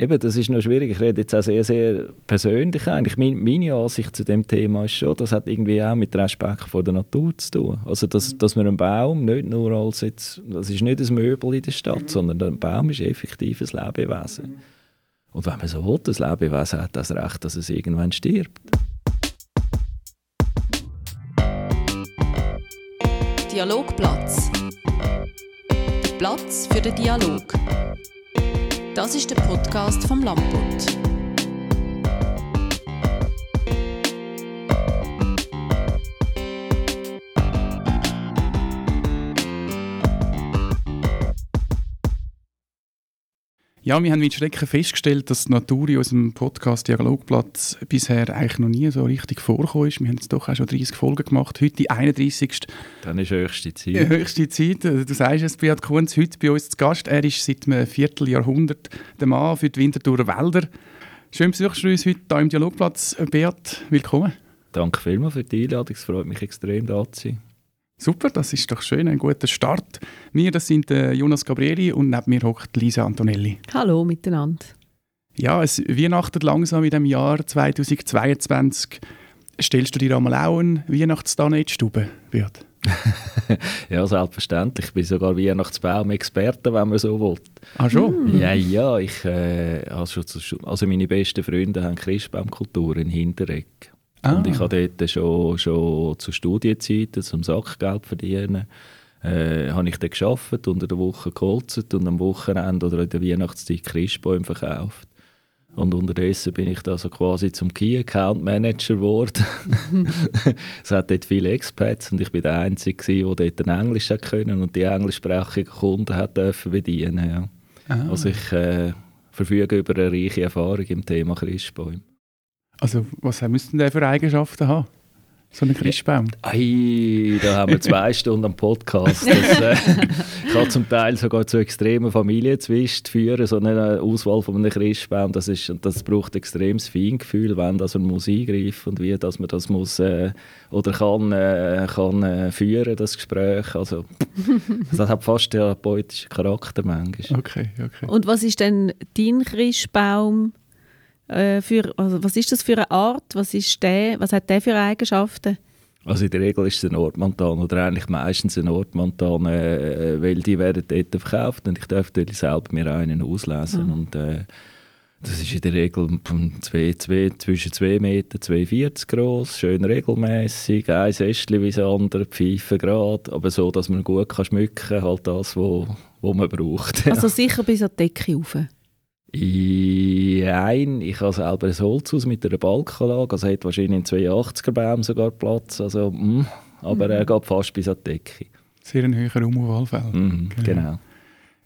Eben, das ist noch schwierig. Ich rede jetzt auch sehr, sehr persönlich eigentlich. Meine Ansicht zu dem Thema ist schon, das hat irgendwie auch mit Respekt vor der Natur zu tun. Also, dass, dass man einen Baum nicht nur als jetzt, das ist nicht ein Möbel in der Stadt, mhm. sondern ein Baum ist effektiv ein Lebewesen. Mhm. Und wenn man so will, das Lebewesen hat das Recht, dass es irgendwann stirbt. Dialogplatz. Der Platz für den Dialog. Das ist der Podcast vom Lamput. Ja, wir haben mit Schrecken festgestellt, dass die Natur in unserem Podcast Dialogplatz bisher eigentlich noch nie so richtig vorgekommen ist. Wir haben jetzt doch auch schon 30 Folgen gemacht. Heute die 31. Dann ist höchste Zeit. Ja, höchste Zeit. Du sagst es, Beat Kunz, heute bei uns zu Gast. Er ist seit einem Vierteljahrhundert der Mann für die Winterthurer Wälder. Schön besuchst du uns heute hier im Dialogplatz. Beat, willkommen. Danke vielmals für die Einladung. Es freut mich extrem, da zu sein. Super, das ist doch schön, ein guter Start. Wir, das sind äh, Jonas Gabrieli und neben mir hockt Lisa Antonelli. Hallo miteinander. Ja, es weihnachtet langsam in dem Jahr 2022. Stellst du dir einmal auch einen Weihnachtsbaum in die Stube, ja, selbstverständlich. Ich bin sogar Weihnachtsbaum-Experte, wenn man so will. Ah, schon? Mm. Ja, ja. Ich, äh, also, also meine besten Freunde haben Christbaumkultur in Hinteregg. Ah. Und ich habe dort schon, schon zu Studienzeiten, zum Sackgeld verdienen, äh, habe ich dann gearbeitet, unter der Woche geholzt und am Wochenende oder in der Weihnachtszeit Christbäume verkauft. Und unterdessen bin ich da so quasi zum Key Account Manager geworden. es hat dort viele Expats und ich bin der Einzige, der dort Englisch können und die englischsprachigen Kunden hat dürfen bedienen. Ja. Ah. Also ich äh, verfüge über eine reiche Erfahrung im Thema Christbäume. Also, was müssten der für Eigenschaften haben? So ein Christbaum? Ei, da haben wir zwei Stunden am Podcast. Das, äh, ich kann zum Teil sogar zu extremen Familienzwist führen, so eine Auswahl von einem Christbaum. Das, ist, das braucht extremes Feingefühl, wenn das man muss eingreifen und wie dass man das muss äh, oder kann, äh, kann äh, führen, das Gespräch. Also, das hat fast den poetischen Charakter manchmal. Okay, okay. Und was ist denn dein Christbaum? Äh, für, also was ist das für eine Art? Was, ist der, was hat der für Eigenschaften? Also in der Regel ist es ein Nordmontan oder eigentlich meistens ein Nordmontan, äh, weil die werden dort verkauft und ich darf dort selber mir einen auslesen mhm. und äh, das ist in der Regel zwei, zwei, zwischen 2 Meter, 2,40 groß, schön regelmäßig, ein Ästchen wie das andere, Pfeife gerade, aber so, dass man gut kann schmücken kann, halt das, was wo, wo man braucht. Also sicher bis an die Decke rauf? Nein, ich habe selber ein Holzhaus mit einer Balkanlage, also hat wahrscheinlich in 82er Baum sogar Platz, also, mm, aber mhm. er geht fast bis an die Decke. Sehr ein höherer Umweltfeld. Mhm, genau. genau.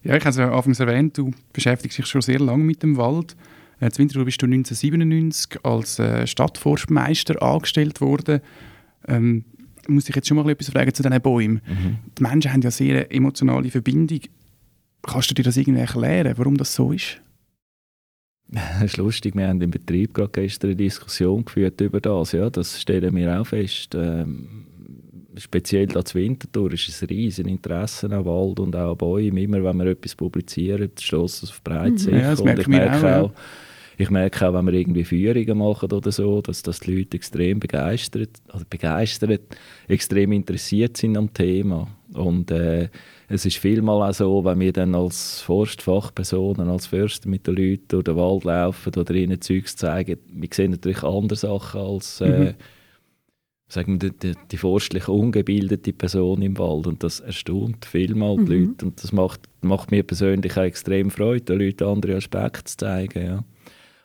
Ja, ich habe es ja anfangs erwähnt, du beschäftigst dich schon sehr lange mit dem Wald. Äh, Winterthur bist du 1997 als äh, Stadtforstmeister angestellt worden. Ähm, muss ich jetzt schon mal etwas fragen zu diesen Bäumen. Mhm. Die Menschen haben ja sehr emotionale Verbindung. Kannst du dir das irgendwie erklären, warum das so ist? Das ist lustig, wir haben im Betrieb gerade gestern eine Diskussion geführt über das. Ja, das stellen wir auch fest. Ähm, speziell als Winterthur ist ein riesen Interesse an Wald und auch an Bäumen. Immer wenn wir etwas publizieren, stößt es auf breite mhm. ja, und ich merke auch, auch ich merke auch, wenn wir irgendwie Führungen machen oder so, dass, dass die Leute extrem begeistert, also begeistert, extrem interessiert sind am Thema. Und äh, es ist vielmal auch so, wenn wir dann als Forstfachpersonen, als Förster mit den Leuten durch den Wald laufen oder ihnen Zeugs zeigen, wir sehen natürlich andere Sachen als äh, mhm. sagen wir, die, die forstlich ungebildete Person im Wald. Und das erstaunt vielmal die mhm. Leute. Und das macht, macht mir persönlich auch extrem Freude, den Leuten andere Aspekte zu zeigen. Ja.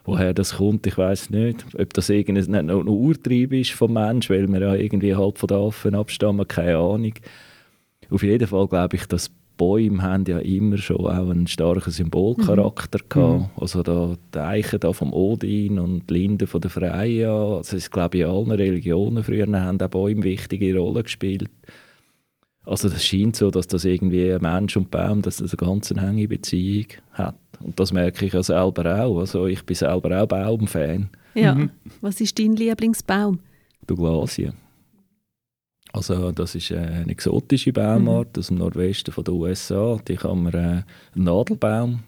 Woher das kommt, ich weiß nicht. Ob das irgendein ein Urtrieb ist vom Mensch, weil wir ja irgendwie halt von den Affen abstammen, keine Ahnung. Auf jeden Fall glaube ich, dass Bäume haben ja immer schon auch einen starken Symbolcharakter mhm. gehabt. Mhm. Also da, die Eichen da vom Odin und die Linden von der Freya, also ich glaube in allen Religionen früher haben auch Bäume wichtige Rolle gespielt. Also das scheint so, dass das irgendwie Mensch und Baum, dass das eine ganz enge Beziehung hat. Und das merke ich ja selber auch. Also ich bin selber auch Baumfan. Ja. Mhm. Was ist dein Lieblingsbaum? Douglasie. Also das ist eine exotische Baumart mhm. aus dem Nordwesten der USA. Die kann man äh, Nadelbaum.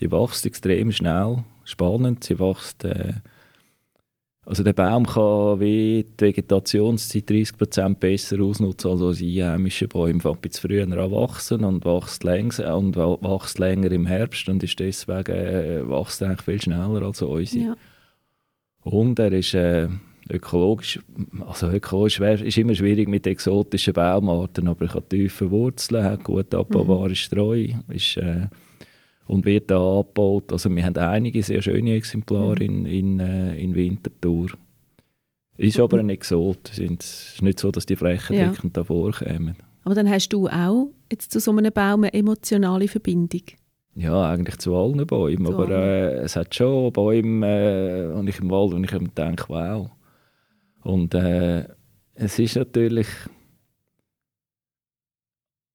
die wächst extrem schnell, spannend, sie wächst... Äh, also der Baum kann wie die Vegetationszeit 30% besser ausnutzen als unsere einheimischen Bäume. Fängt ein früher an wachsen und wächst, länger, und wächst länger im Herbst und ist deswegen äh, wächst eigentlich viel schneller als unsere. Ja. Und er ist äh, ökologisch, also ökologisch wär, ist immer schwierig mit exotischen Baumarten, aber er hat tiefe Wurzeln, hat gut abbaubare mhm. Streu, ist... Äh, und wird da abgebaut. Also wir haben einige sehr schöne Exemplare mhm. in, in, äh, in Winterthur. Ist aber ein Exot. Es ist nicht so, dass die flächendeckend ja. da vorkommen. Aber dann hast du auch jetzt zu so einem Baum eine emotionale Verbindung? Ja, eigentlich zu allen Bäumen. Zu aber äh, es hat schon Bäume äh, und ich im Wald, wo ich mir denke, wow. Und äh, es ist natürlich...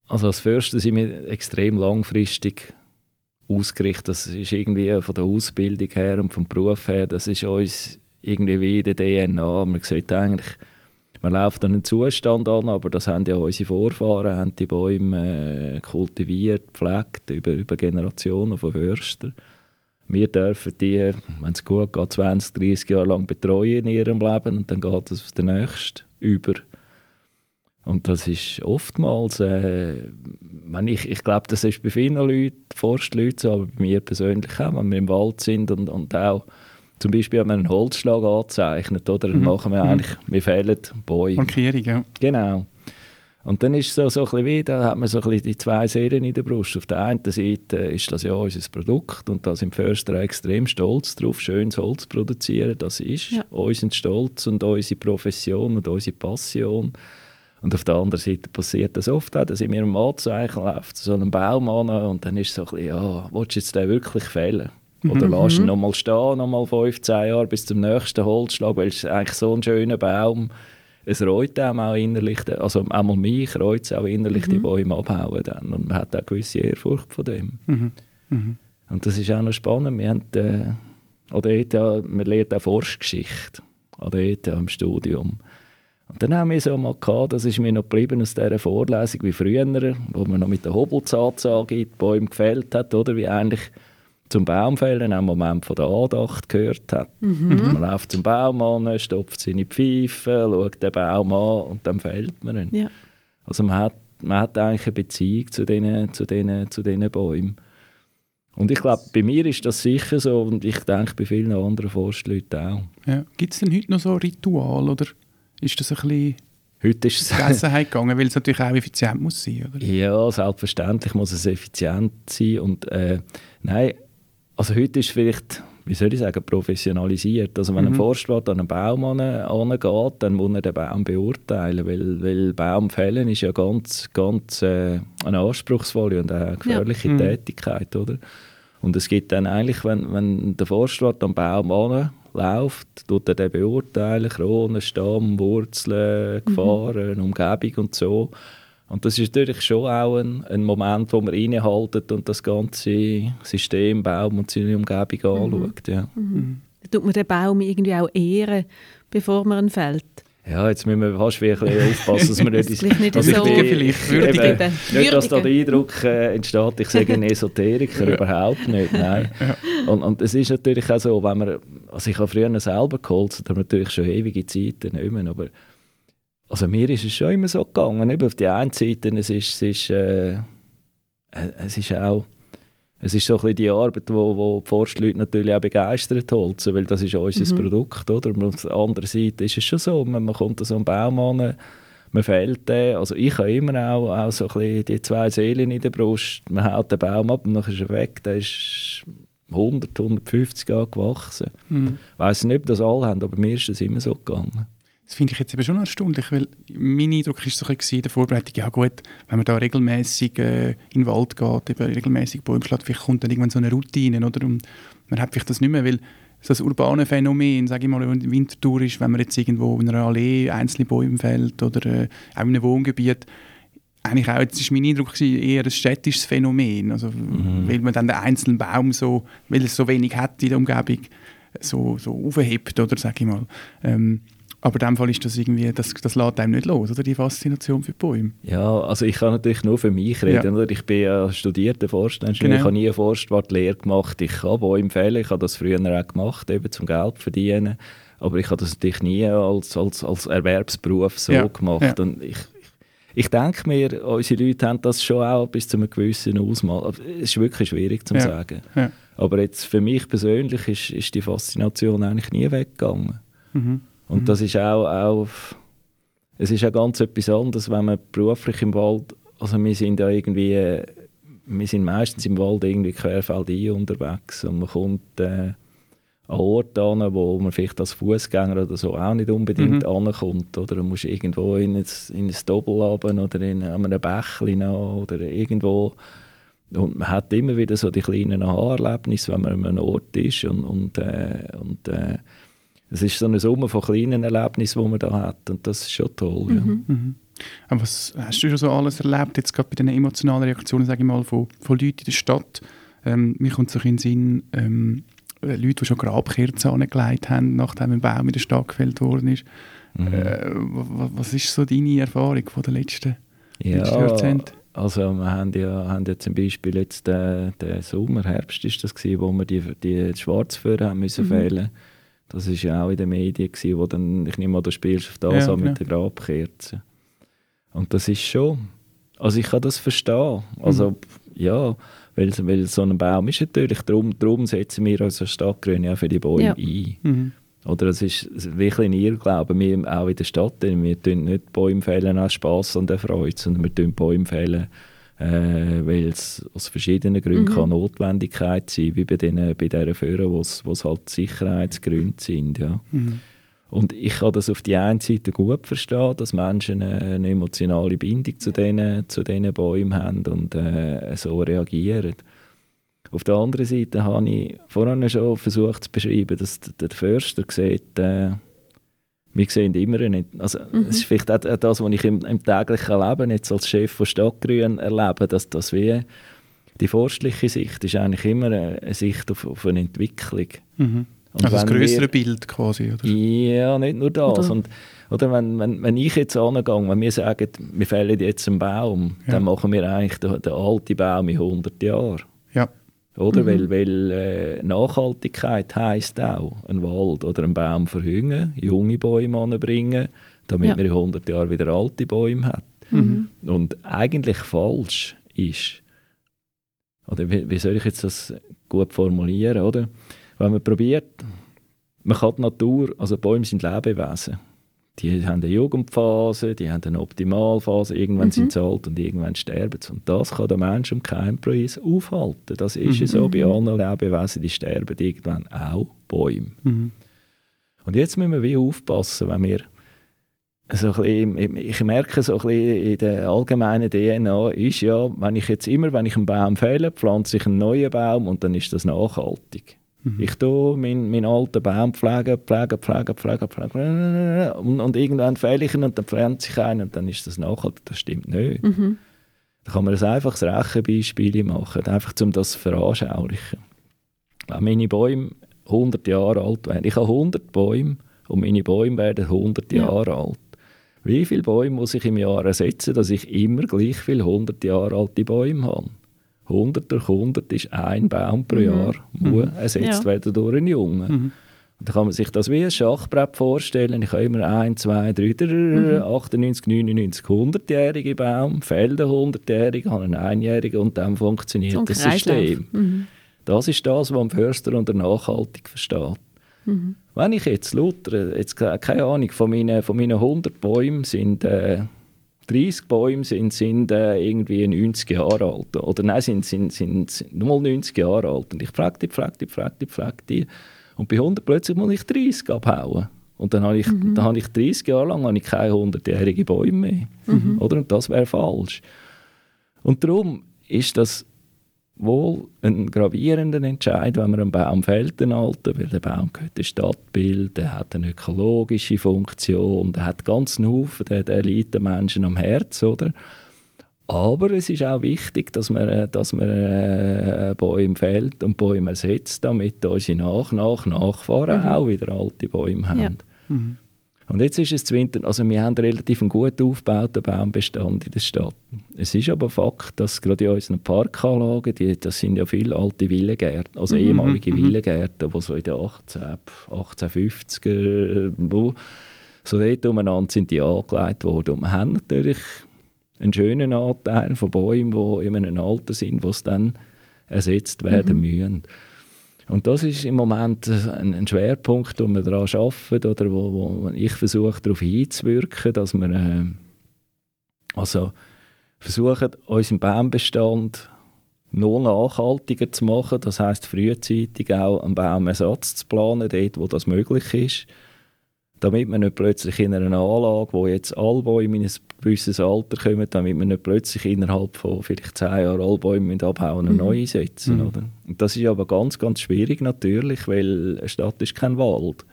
Also als Förster sind wir extrem langfristig ausgerichtet. Das ist irgendwie von der Ausbildung her und vom Beruf her, das ist uns irgendwie wie in der DNA. Man sieht eigentlich, man läuft einen Zustand an, aber das haben ja unsere Vorfahren, haben die Bäume äh, kultiviert, gepflegt, über, über Generationen von Förstern. Wir dürfen die, wenn es gut geht, 20, 30 Jahre lang betreuen in ihrem Leben und dann geht es auf den nächsten über. Und das ist oftmals, äh, wenn ich, ich glaube, das ist bei vielen Leuten, Forstleuten so, aber bei mir persönlich auch, wenn wir im Wald sind und, und auch zum Beispiel wenn man einen Holzschlag anzeichnet, oder, dann mhm. machen wir mhm. eigentlich, wir fehlen Bäume. Markierung, ja. Genau. Und dann ist es so, so ein bisschen wie, da hat man so ein bisschen die zwei Serien in der Brust. Auf der einen Seite ist das ja unser Produkt und da sind Förster extrem stolz drauf, schönes Holz zu produzieren. Das ist ja. unser Stolz und unsere Profession und unsere Passion. Und auf der anderen Seite passiert das oft auch, dass in meinem Anzeichen läuft so einen Baum an und dann ist es so ein bisschen, ja, willst du jetzt den wirklich fällen? Oder mhm. lass ihn mhm. nochmal stehen, nochmal 15 Jahre bis zum nächsten Holzschlag, weil es ist eigentlich so ein schöner Baum. Es reut einem auch innerlich, also einmal mich reut es auch innerlich, mhm. die Bäume abhauen dann. Und man hat auch gewisse Ehrfurcht von dem. Mhm. Mhm. Und das ist auch noch spannend. Wir haben, äh, oder ETH, man lernt auch Forschgeschichte an der ETH im Studium. Und dann haben wir so mal gehabt, das ist mir noch geblieben aus dieser Vorlesung wie früher, wo man noch mit der Hobelzahnzage die Bäume gefällt hat, oder wie eigentlich zum Baumfällen einen Moment von der Andacht gehört hat. Mhm. Man läuft zum Baum an, stopft seine Pfeife, schaut den Baum an und dann fällt man ihn. Ja. Also man hat, man hat eigentlich eine Beziehung zu diesen, zu diesen, zu diesen Bäumen. Und ich glaube, bei mir ist das sicher so und ich denke bei vielen anderen Forstleuten auch. Ja. Gibt es denn heute noch so Ritual oder ist das ein bisschen Heute ist es gegangen, weil es natürlich auch effizient muss sein, oder? Ja, selbstverständlich muss es effizient sein und äh, nein, also heute ist vielleicht, wie soll ich sagen, professionalisiert. Also wenn mhm. ein Forstwirt an einen Baum angeht, dann muss er den Baum beurteilen, weil, weil Baumfällen ist ja ganz, ganz äh, eine anspruchsvolle und eine gefährliche ja. Mhm. Tätigkeit, oder? Und es gibt dann eigentlich, wenn, wenn der Forstwirt am Baum läuft, tut er den beurteilen, Kronen, Stamm, Wurzeln, mhm. Gefahren, mhm. Umgebung und so. Und das ist natürlich schon auch ein, ein Moment, wo man innehaltet und das ganze System, Baum und seine Umgebung mhm. anschaut. Ja. Mhm. Da tut man den Baum irgendwie auch ehren, bevor man ihn fällt. Ja, jetzt müssen wir fast ein bisschen aufpassen, dass wir nicht... das nicht also so vielleicht würdigen. Eben, nicht, dass da der Eindruck äh, entsteht, ich sage ein Esoteriker, überhaupt nicht, nein. Ja. Und, und es ist natürlich auch so, wenn man... Also ich habe früher selber geholzt, aber natürlich schon ewige Zeiten nicht mehr, aber... Also mir ist es schon immer so gegangen, eben auf die einen Seite, es ist, es ist, äh, es ist auch es ist so ein bisschen die Arbeit, wo, wo die Forstleute natürlich auch begeistert holzen, weil das ist unser mhm. Produkt, oder? Und auf der anderen Seite ist es schon so, man, man kommt an so einen Baum an, man fällt den, also ich habe immer auch, auch so ein bisschen die zwei Seelen in der Brust, man haut den Baum ab und dann ist er weg, der ist 100, 150 Jahre gewachsen. Mhm. Ich weiss nicht, ob das alle haben, aber mir ist das immer so gegangen. Das finde ich jetzt eben schon erstaunlich, weil mein Eindruck war so ein in der Vorbereitung, ja gut, wenn man da regelmäßig äh, in den Wald geht, eben regelmäßig Bäume schlägt, vielleicht kommt dann irgendwann so eine Routine, oder? Und man hat vielleicht das nicht mehr, weil so das urbane Phänomen, sage ich mal, in Winterthur ist, wenn man jetzt irgendwo in einer Allee einzelne Bäume fällt oder äh, auch in einem Wohngebiet, eigentlich auch, jetzt ist mein Eindruck eher ein städtisches Phänomen, also mhm. weil man dann den einzelnen Baum so, weil es so wenig hat in der Umgebung, so, so aufhebt, oder, sage ich mal. Ähm, Aber in dem Fall ist das irgendwie, das, das lässt einem nicht los, oder? Die Faszination für Bäume. Ja, also ich kann natürlich nur für mich reden. Ja. Oder? Ich bin ja studierter Forstingenieur, Genau. ich habe nie eine Forstwartlehre gemacht. Ich kann Bäume fällen, ich habe das früher auch gemacht, eben zum Geld verdienen. Aber ich habe das natürlich nie als, als, als Erwerbsberuf so Ja, gemacht. ja. Und ich, ich denke mir, unsere Leute haben das schon auch bis zu einem gewissen Ausmaß. Es ist wirklich schwierig zu sagen. Aber jetzt für mich persönlich ist, ist die Faszination eigentlich nie weggegangen. Mhm. Und das ist auch, auch, es ist auch ganz etwas anderes, wenn man beruflich im Wald, also wir sind ja irgendwie, äh, wir sind meistens im Wald irgendwie querfeldein unterwegs und man kommt äh, an Orte an, wo man vielleicht als Fußgänger oder so auch nicht unbedingt Mhm. ankommt, oder man muss irgendwo in ein, in ein Doppel runter oder in an einem Bächlein oder irgendwo und man hat immer wieder so die kleinen Aha-Erlebnisse, wenn man an einem Ort ist und, und, äh, und äh, es ist so eine Summe von kleinen Erlebnissen, die man da hat und das ist schon toll. Ja. Mhm. Aber was hast du schon so alles erlebt, jetzt gerade bei den emotionalen Reaktionen, sage ich mal, von, von Leuten in der Stadt? Ähm, mir kommt so in den Sinn, ähm, äh, Leute, die schon Grabkerzen angelegt haben, nachdem ein Baum in der Stadt gefällt worden ist. Mhm. Äh, wa- was ist so deine Erfahrung von den letzten, letzten Ja, Jahrzehnten? also wir haben ja, haben ja zum Beispiel jetzt den, den Sommer, Herbst ist das gewesen, wo wir die, die Schwarzföhrer haben müssen Mhm. fehlen. Das ist ja auch in den Medien gewesen, wo dann, ich nehme an, du spielst auf das Ja, an mit genau. der Grabkerze. Und das ist schon, also ich kann das verstehen. Also Mhm. ja, weil, weil so ein Baum ist natürlich, darum, darum setzen wir uns als Stadtgrüne auch für die Bäume Ja. ein. Mhm. Oder es ist wirklich ein Irrglaube. Wir auch in der Stadt, denn wir tun nicht Bäume fällen aus Spass und der Freude, sondern wir tun Bäume fällen, äh, weil es aus verschiedenen Gründen Mhm. kann Notwendigkeit sein, wie bei, den, bei dieser Führer, wo es halt Sicherheitsgründe sind. Ja. Mhm. Und ich kann das auf die einen Seite gut verstehen, dass Menschen eine emotionale Bindung zu diesen, zu diesen Bäumen haben und äh, so reagieren. Auf der anderen Seite habe ich vorhin schon versucht zu beschreiben, dass der Förster sieht, äh, wir sehen immer nicht. Also, Es ist vielleicht auch das, was ich im, im täglichen Leben jetzt als Chef von Stadtgrün erlebe, dass das wie die forstliche Sicht ist eigentlich immer eine, Sicht auf, auf eine Entwicklung. Mhm. Und Also das wir- größere Bild quasi, oder? ja, nicht nur das. Oder- Und, oder wenn, wenn, wenn ich jetzt angehe, wenn wir sagen, wir fällen jetzt einen Baum, Ja. dann machen wir eigentlich den, den alten Baum in 100 Jahren. Ja. Oder? Mhm. Weil, weil äh, Nachhaltigkeit heisst auch, einen Wald oder einen Baum verhüngen, junge Bäume anbringen, damit Ja. man in 100 Jahren wieder alte Bäume hat. Mhm. Und eigentlich falsch ist, oder wie, wie soll ich jetzt das gut formulieren, oder? Wenn man probiert, man kann die Natur, also Bäume sind Lebewesen. Die haben eine Jugendphase, die haben eine Optimalphase, irgendwann Mhm. sind sie alt und irgendwann sterben sie. Und das kann der Mensch um keinen Preis aufhalten. Das ist ja so bei allen Lebewesen, die sterben irgendwann auch Bäume. Mhm. Und jetzt müssen wir wie aufpassen, wenn wir so ein bisschen, ich merke so ein bisschen in der allgemeinen DNA ist ja, wenn ich jetzt immer, wenn ich einen Baum fälle, pflanze ich einen neuen Baum und dann ist das nachhaltig. Mhm. Ich tue meinen, meinen alten Baum pflegen, pflegen, pflegen, pflegen, pflegen und, und irgendwann fälle ich ihn und dann pflanze ich einen und dann ist das nachhaltig. Das stimmt nicht. Mhm. Da kann man ein einfaches Rechenbeispiel machen, einfach um das zu veranschaulichen. Wenn meine Bäume 100 Jahre alt werden, ich habe 100 Bäume und meine Bäume werden 100 Ja. Jahre alt. Wie viele Bäume muss ich im Jahr ersetzen, dass ich immer gleich viele 100 Jahre alte Bäume habe? 100 durch 100 ist ein Baum pro Mhm. Jahr, muss ersetzt Ja. werden durch einen Jungen. Mhm. Da kann man sich das wie ein Schachbrett vorstellen. Ich habe immer 1, 2, 3, Mhm. 98, 99, 100-jährige Baum, fällt einen 100-jährigen, habe einen einjährigen und dann funktioniert So das. System. Mhm. Das ist das, was ein Förster unter nachhaltig versteht. Mhm. Wenn ich jetzt lauter, jetzt ke- keine Ahnung, von meinen, von meinen 100 Bäumen sind äh, 30 Bäume sind, sind äh, irgendwie 90 Jahre alt. Oder nein, sind, sind, sind, nur mal 90 Jahre alt. Und ich frage die, frage die, frage die, frage die. Und bei 100 plötzlich muss ich 30 abhauen. Und dann habe ich, dann habe ich 30 Jahre lang habe ich keine 100-jährige Bäume mehr. Oder? Und das wäre falsch. Und darum ist das wohl ein gravierender Entscheid, wenn man einen Baum fällt, den alten, weil der Baum gehört dem Stadtbild, der hat eine ökologische Funktion, der hat ganz einen Haufen, der, der liegt den Menschen am Herz, oder? Aber es ist auch wichtig, dass man, äh, dass man äh, Bäume fällt und Bäume ersetzt, damit unsere Nach, Nach, Nachfahren auch wieder alte Bäume haben. Ja. Mhm. Und jetzt ist es Winter, also wir haben relativ einen gut aufgebauten Baumbestand in der Stadt. Es ist aber Fakt, dass gerade in unseren Parkanlagen, die, das sind ja viele alte Villengärten, also Mhm, ehemalige mhm. Villengärten, die so in den 18, 1850er, wo so dort umeinander sind die angelegt worden. Und wir haben natürlich einen schönen Anteil von Bäumen, die in einem Alter sind, wo es dann ersetzt werden müssen. Und das ist im Moment ein, ein Schwerpunkt, wo wir daran arbeiten oder wo, wo ich versuche, darauf hinzuwirken, dass wir äh, also versuchen, unseren Baumbestand noch nachhaltiger zu machen. Das heißt frühzeitig auch einen Baumersatz zu planen, dort, wo das möglich ist. Damit wir nicht plötzlich in einer Anlage, wo jetzt alle Bäume in ein gewisses Alter kommen, damit wir nicht plötzlich innerhalb von vielleicht zehn Jahren alle Bäume abhauen und neu einsetzen. Mhm. Oder? Und das ist aber ganz, ganz schwierig natürlich, weil eine Stadt ist kein Wald.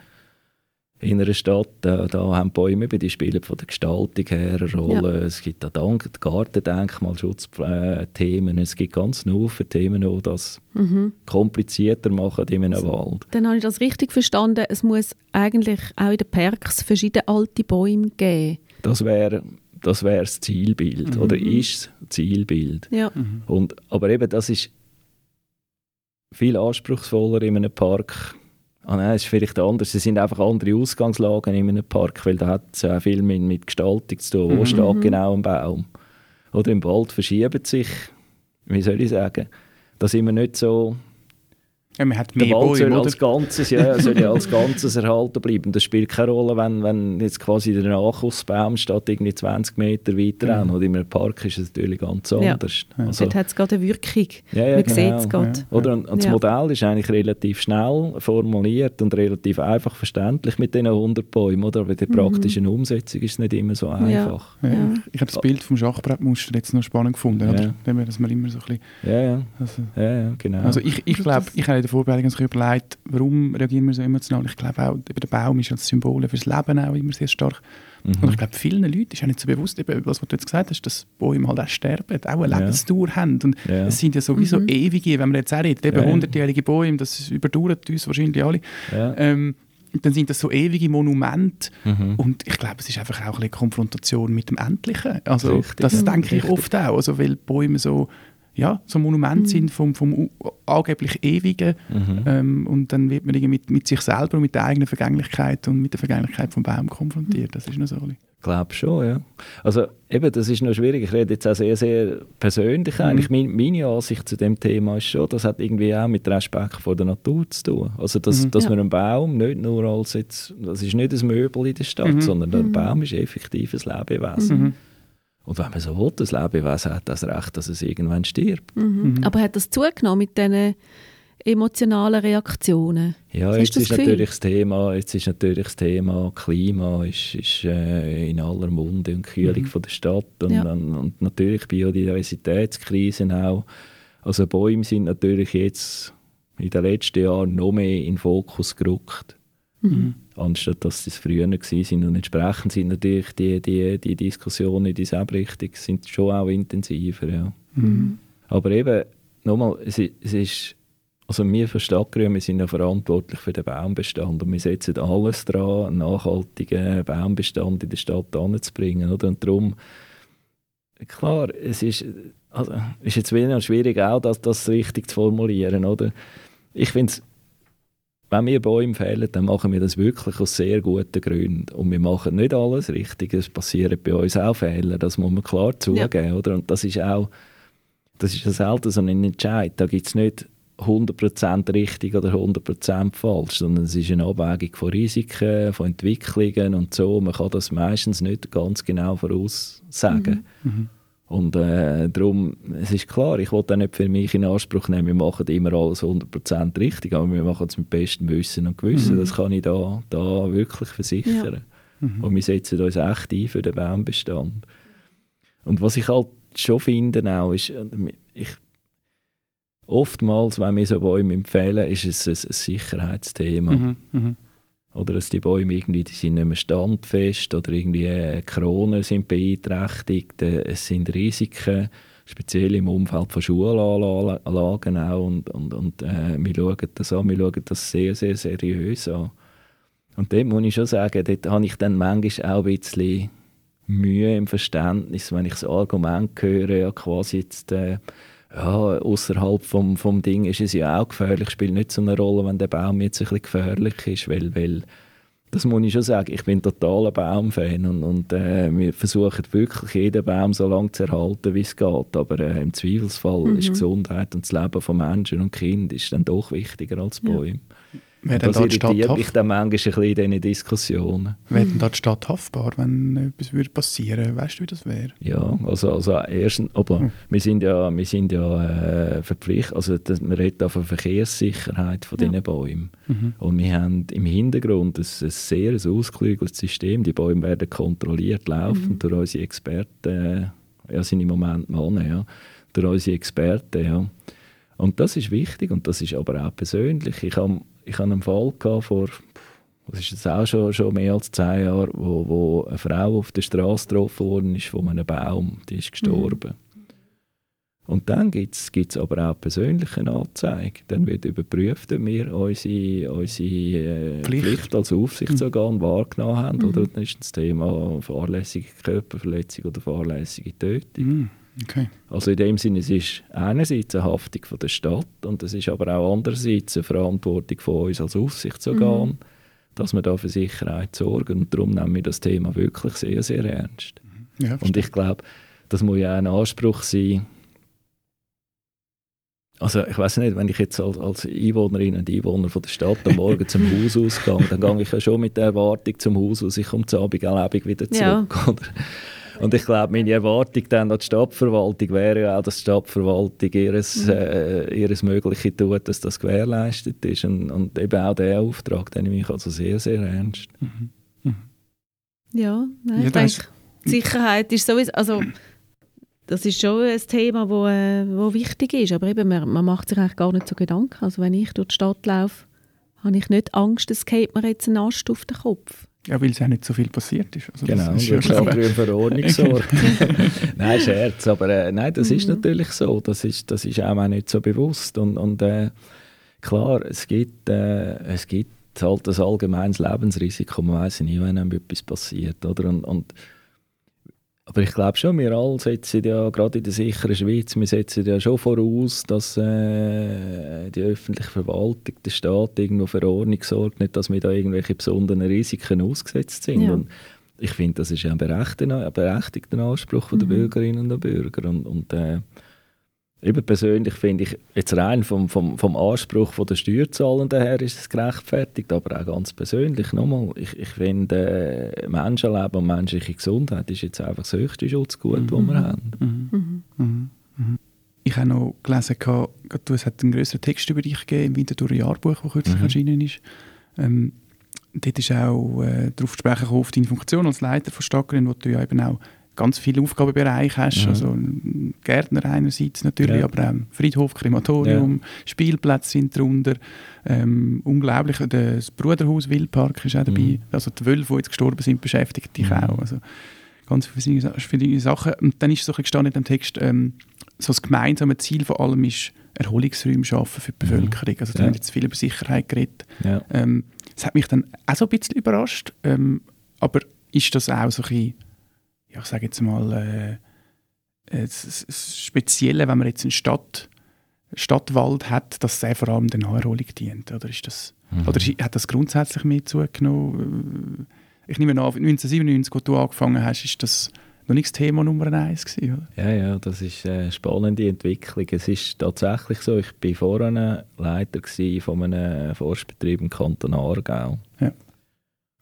In einer Stadt, da, da haben Bäume eben, die spielen von der Gestaltung her eine Rolle. Es gibt auch Dank, Gartendenkmalschutzthemen. Es gibt ganz viele Themen, die das Mhm. komplizierter machen in einem Wald. Dann habe ich das richtig verstanden. Es muss eigentlich auch in den Parks verschiedene alte Bäume geben. Das wäre das, wär das Zielbild oder ist das Zielbild. Ja. Und, aber eben, das ist viel anspruchsvoller in einem Park. Ah nein, es ist vielleicht anders. Es sind einfach andere Ausgangslagen in einem Park, weil da hat es ja auch viel mit, mit Gestaltung zu tun. Wo steht genau ein Baum? Oder im Wald verschieben sich, wie soll ich sagen, da sind wir nicht so... Ja, man hat Der mehr Wald soll als Ganzes, ja, soll ja als Ganzes erhalten bleiben. Das spielt keine Rolle, wenn, wenn jetzt quasi der Nachkussbaum steht irgendwie 20 Meter weiter an. Oder in einem Park ist es natürlich ganz Ja. anders. Also, Dort hat es gerade eine Wirkung. ja, ja, Man genau. sieht es gerade. Ja. Oder? Und, und das Ja. Modell ist eigentlich relativ schnell formuliert und relativ einfach verständlich mit diesen 100 Bäumen. Oder? Aber in der praktischen Umsetzung ist es nicht immer so einfach. Ja, Ja. Ich habe das Bild vom Schachbrettmuster jetzt noch spannend gefunden. Ja. Oder? Dass man immer so ein bisschen, Ja, ja, also, ja, ja genau. also ich, ich glaube, ich habe in der Vorbereitung ganz überlegt, warum reagieren wir so emotional. Ich glaube auch, der Baum ist als Symbol fürs Leben auch immer sehr stark. Mhm. Und ich glaube, vielen Leuten ist auch nicht so bewusst, eben, was du jetzt gesagt hast, dass Bäume halt auch sterben, auch eine Ja. Lebensdauer haben. Und Ja. es sind ja sowieso Mhm. ewige, wenn man jetzt auch redet, eben Ja, ja. 100-jährige Bäume, das überdauert uns wahrscheinlich alle. ja. Ähm, dann sind das so ewige Monumente. Mhm. Und ich glaube, es ist einfach auch ein bisschen Konfrontation mit dem Endlichen. Also Richtig. das Ja, denke ich oft auch. Also, weil Bäume so, ja, so Monumente sind vom, vom angeblich Ewigen. Mhm. Ähm, und dann wird man irgendwie mit, mit sich selber und mit der eigenen Vergänglichkeit und mit der Vergänglichkeit vom Baum konfrontiert. Das ist noch so. Ich glaube schon, ja. Also eben, das ist noch schwierig. Ich rede jetzt auch sehr, sehr persönlich eigentlich. Mein, meine Ansicht zu dem Thema ist schon, das hat irgendwie auch mit Respekt vor der Natur zu tun. Also, dass, Mhm. dass Ja. man einen Baum nicht nur als jetzt, das ist nicht ein Möbel in der Stadt, Mhm. sondern ein Baum ist effektiv ein Lebewesen. Mhm. Und wenn man so will, das Lebewesen hat das Recht, dass es irgendwann stirbt. Mhm. Aber hat das zugenommen mit diesen emotionalen Reaktionen? Ja, jetzt ist Gefühl? natürlich das Thema, jetzt ist natürlich das Thema Klima ist, ist äh, in aller Munde und Kühlung Mhm. von der Stadt und, Ja. und, und natürlich Biodiversitätskrisen auch. Also Bäume sind natürlich jetzt in den letzten Jahren noch mehr in den Fokus gerückt, Mhm. anstatt dass sie es früher sind. Und entsprechend sind natürlich die, die, die Diskussionen in dieser Richtung sind schon auch intensiver. Ja. Mhm. Aber eben, nochmal, es, es ist, also wir von Stadtgrün, wir sind ja verantwortlich für den Baumbestand und wir setzen alles daran, einen nachhaltigen Baumbestand in der Stadt anzubringen. Oder? Und darum, klar, es ist, also, ist jetzt wieder schwierig auch, das, das richtig zu formulieren. Oder? Ich finde wenn wir Bäume fällen, dann machen wir das wirklich aus sehr guten Gründen. Und wir machen nicht alles richtig. Es passieren bei uns auch Fehler, das muss man klar zugeben. Oder? Und das ist auch das ist ja selten so ein Entscheid. Da gibt es nicht 100% richtig oder 100% falsch, sondern es ist eine Abwägung von Risiken, von Entwicklungen und so. Man kann das meistens nicht ganz genau voraussagen. Mhm. Und äh, darum, es ist klar, ich will auch nicht für mich in Anspruch nehmen, wir machen immer alles 100% richtig, aber wir machen es mit bestem Wissen und Gewissen. Das kann ich da, da wirklich versichern. Mhm. Und wir setzen uns echt ein für den Baumbestand. Und was ich halt schon finde auch, ist, äh, ich, oftmals, wenn wir so Bäume empfehlen, ist es ein, ein Sicherheitsthema. Mhm. Oder dass die Bäume irgendwie, die sind nicht mehr standfest oder irgendwie äh, Kronen sind beeinträchtigt. Äh, es sind Risiken, speziell im Umfeld von Schulanlagen auch. Und, und, und äh, wir schauen das an, wir schauen das sehr, sehr seriös an. Und dort muss ich schon sagen, dort habe ich dann manchmal auch ein bisschen Mühe im Verständnis, wenn ich das Argument höre, ja quasi jetzt... Äh, ja, außerhalb vom, vom Ding ist es ja auch gefährlich, spielt nicht so eine Rolle, wenn der Baum jetzt ein bisschen gefährlich ist, weil, weil das muss ich schon sagen, ich bin totaler Baumfan und, und äh, wir versuchen wirklich jeden Baum so lange zu erhalten, wie es geht, aber äh, im Zweifelsfall mhm. ist Gesundheit und das Leben von Menschen und Kindern ist dann doch wichtiger als Bäume. Ja. Wer das irritiert mich dann manchmal ein bisschen in diesen Diskussionen. Wäre denn da die Stadt haftbar, wenn etwas würde passieren würde? Weißt du, wie das wäre? Ja, also, also erstens, aber hm. wir sind ja, wir sind ja äh, verpflichtet, also das, wir reden von Verkehrssicherheit von ja. diesen Bäumen. Mhm. Und wir haben im Hintergrund ein, ein sehr ausgeklügeltes System. Die Bäume werden kontrolliert, laufen mhm. durch unsere Experten, ja, sind im Moment Männer, ja, durch unsere Experten, ja. Und das ist wichtig und das ist aber auch persönlich. Ich habe ich hatte einen Fall gehabt vor, das ist jetzt auch schon, schon mehr als zehn Jahre, wo, wo eine Frau auf der Straße getroffen worden ist von einem Baum, die ist gestorben. Mhm. Und dann gibt es aber auch persönliche Anzeigen. Dann wird überprüft, ob wir unsere, unsere äh, Pflicht. Pflicht. als Aufsichtsorgan mhm. wahrgenommen haben. Mhm. Oder dann ist das Thema fahrlässige Körperverletzung oder fahrlässige Tötung. Mhm. Okay. Also in dem Sinne, es ist einerseits eine Haftung von der Stadt und es ist aber auch andererseits eine Verantwortung von uns als Aufsichtsorgan, mhm. dass wir da für Sicherheit sorgen. Und darum nehmen wir das Thema wirklich sehr, sehr ernst. Mhm. Ja, und ich glaube, das muss ja auch ein Anspruch sein. Also ich weiß nicht, wenn ich jetzt als, als Einwohnerin und Einwohner von der Stadt am Morgen zum Haus ausgehe, dann gehe ich ja schon mit der Erwartung zum Haus aus, ich komme zu Abend wieder zurück. Ja. Oder? Und ich glaube, meine Erwartung dann an die Stadtverwaltung wäre ja auch, dass die Stadtverwaltung ihres, mhm. äh, ihres Mögliche tut, dass das gewährleistet ist. Und, und eben auch der Auftrag, den nehme ich also sehr, sehr ernst. Mhm. Mhm. Ja, nein, ja, ich denke, Sicherheit ist sowieso, also das ist schon ein Thema, wo, äh, wo wichtig ist, aber eben, man, man macht sich eigentlich gar nicht so Gedanken. Also wenn ich durch die Stadt laufe, habe ich nicht Angst, es geht mir jetzt ein Ast auf den Kopf. Ja, weil es ja nicht so viel passiert ist. Also genau, das ist ja für Verordnung sorgen. nein, Scherz, aber äh, nein, das mhm. ist natürlich so. Das ist, das ist auch nicht so bewusst. Und, und äh, klar, es gibt, äh, es gibt halt das allgemeines Lebensrisiko. Man weiß nie, wenn einem etwas passiert. Oder? Und, und aber ich glaube schon, wir alle setzen ja, gerade in der sicheren Schweiz, wir setzen ja schon voraus, dass äh, die öffentliche Verwaltung, der Staat irgendwo für Ordnung sorgt, nicht, dass wir da irgendwelche besonderen Risiken ausgesetzt sind. Ja. Und ich finde, das ist ein berechtigter, ein berechtigter Anspruch der mhm. Bürgerinnen und Bürger. Und, und äh, Eben persönlich finde ich, jetzt rein vom, vom, vom Anspruch der Steuerzahlenden her ist es gerechtfertigt, aber auch ganz persönlich nochmal, ich, ich finde, äh, Menschenleben und menschliche Gesundheit ist jetzt einfach das höchste Schutzgut, mhm. das wir haben. Mhm. Mhm. mhm. mhm. Ich habe noch gelesen, du, es hat einen größeren Text über dich gegeben im Winterthur Jahrbuch, das kürzlich mhm. erschienen ist. Ähm, dort ist auch äh, darauf zu sprechen auf deine Funktion als Leiter von Stadtgrün, wo du ja eben auch ganz viele Aufgabenbereiche hast. Mhm. Also Gärtner einerseits natürlich, ja. aber auch Friedhof, Krematorium, ja. Spielplätze sind darunter. Ähm, unglaublich, das Bruderhaus Wildpark ist auch dabei. Mhm. Also die Wölfe, die jetzt gestorben sind, beschäftigen dich mhm. auch. Also ganz viele, viele Sachen. Und dann ist so gestanden in dem Text, ähm, so das gemeinsame Ziel von allem ist, Erholungsräume schaffen für die mhm. Bevölkerung. Also da ja. haben jetzt viel über Sicherheit geredet. Ja. Ähm, das hat mich dann auch so ein bisschen überrascht. Ähm, aber ist das auch so ein bisschen ja, ich sage jetzt mal, äh, das, das Spezielle, wenn man jetzt einen Stadt, Stadtwald hat, dass er vor allem der Naherholung dient? Oder, ist das, mhm. oder hat das grundsätzlich mehr zugenommen? Ich nehme an, 1997, als du angefangen hast, ist das noch nicht das Thema Nummer eins gewesen, oder? Ja, ja, das ist eine spannende Entwicklung. Es ist tatsächlich so, ich war vorher Leiter von einem Forstbetrieb im Kanton Aargau. Ja.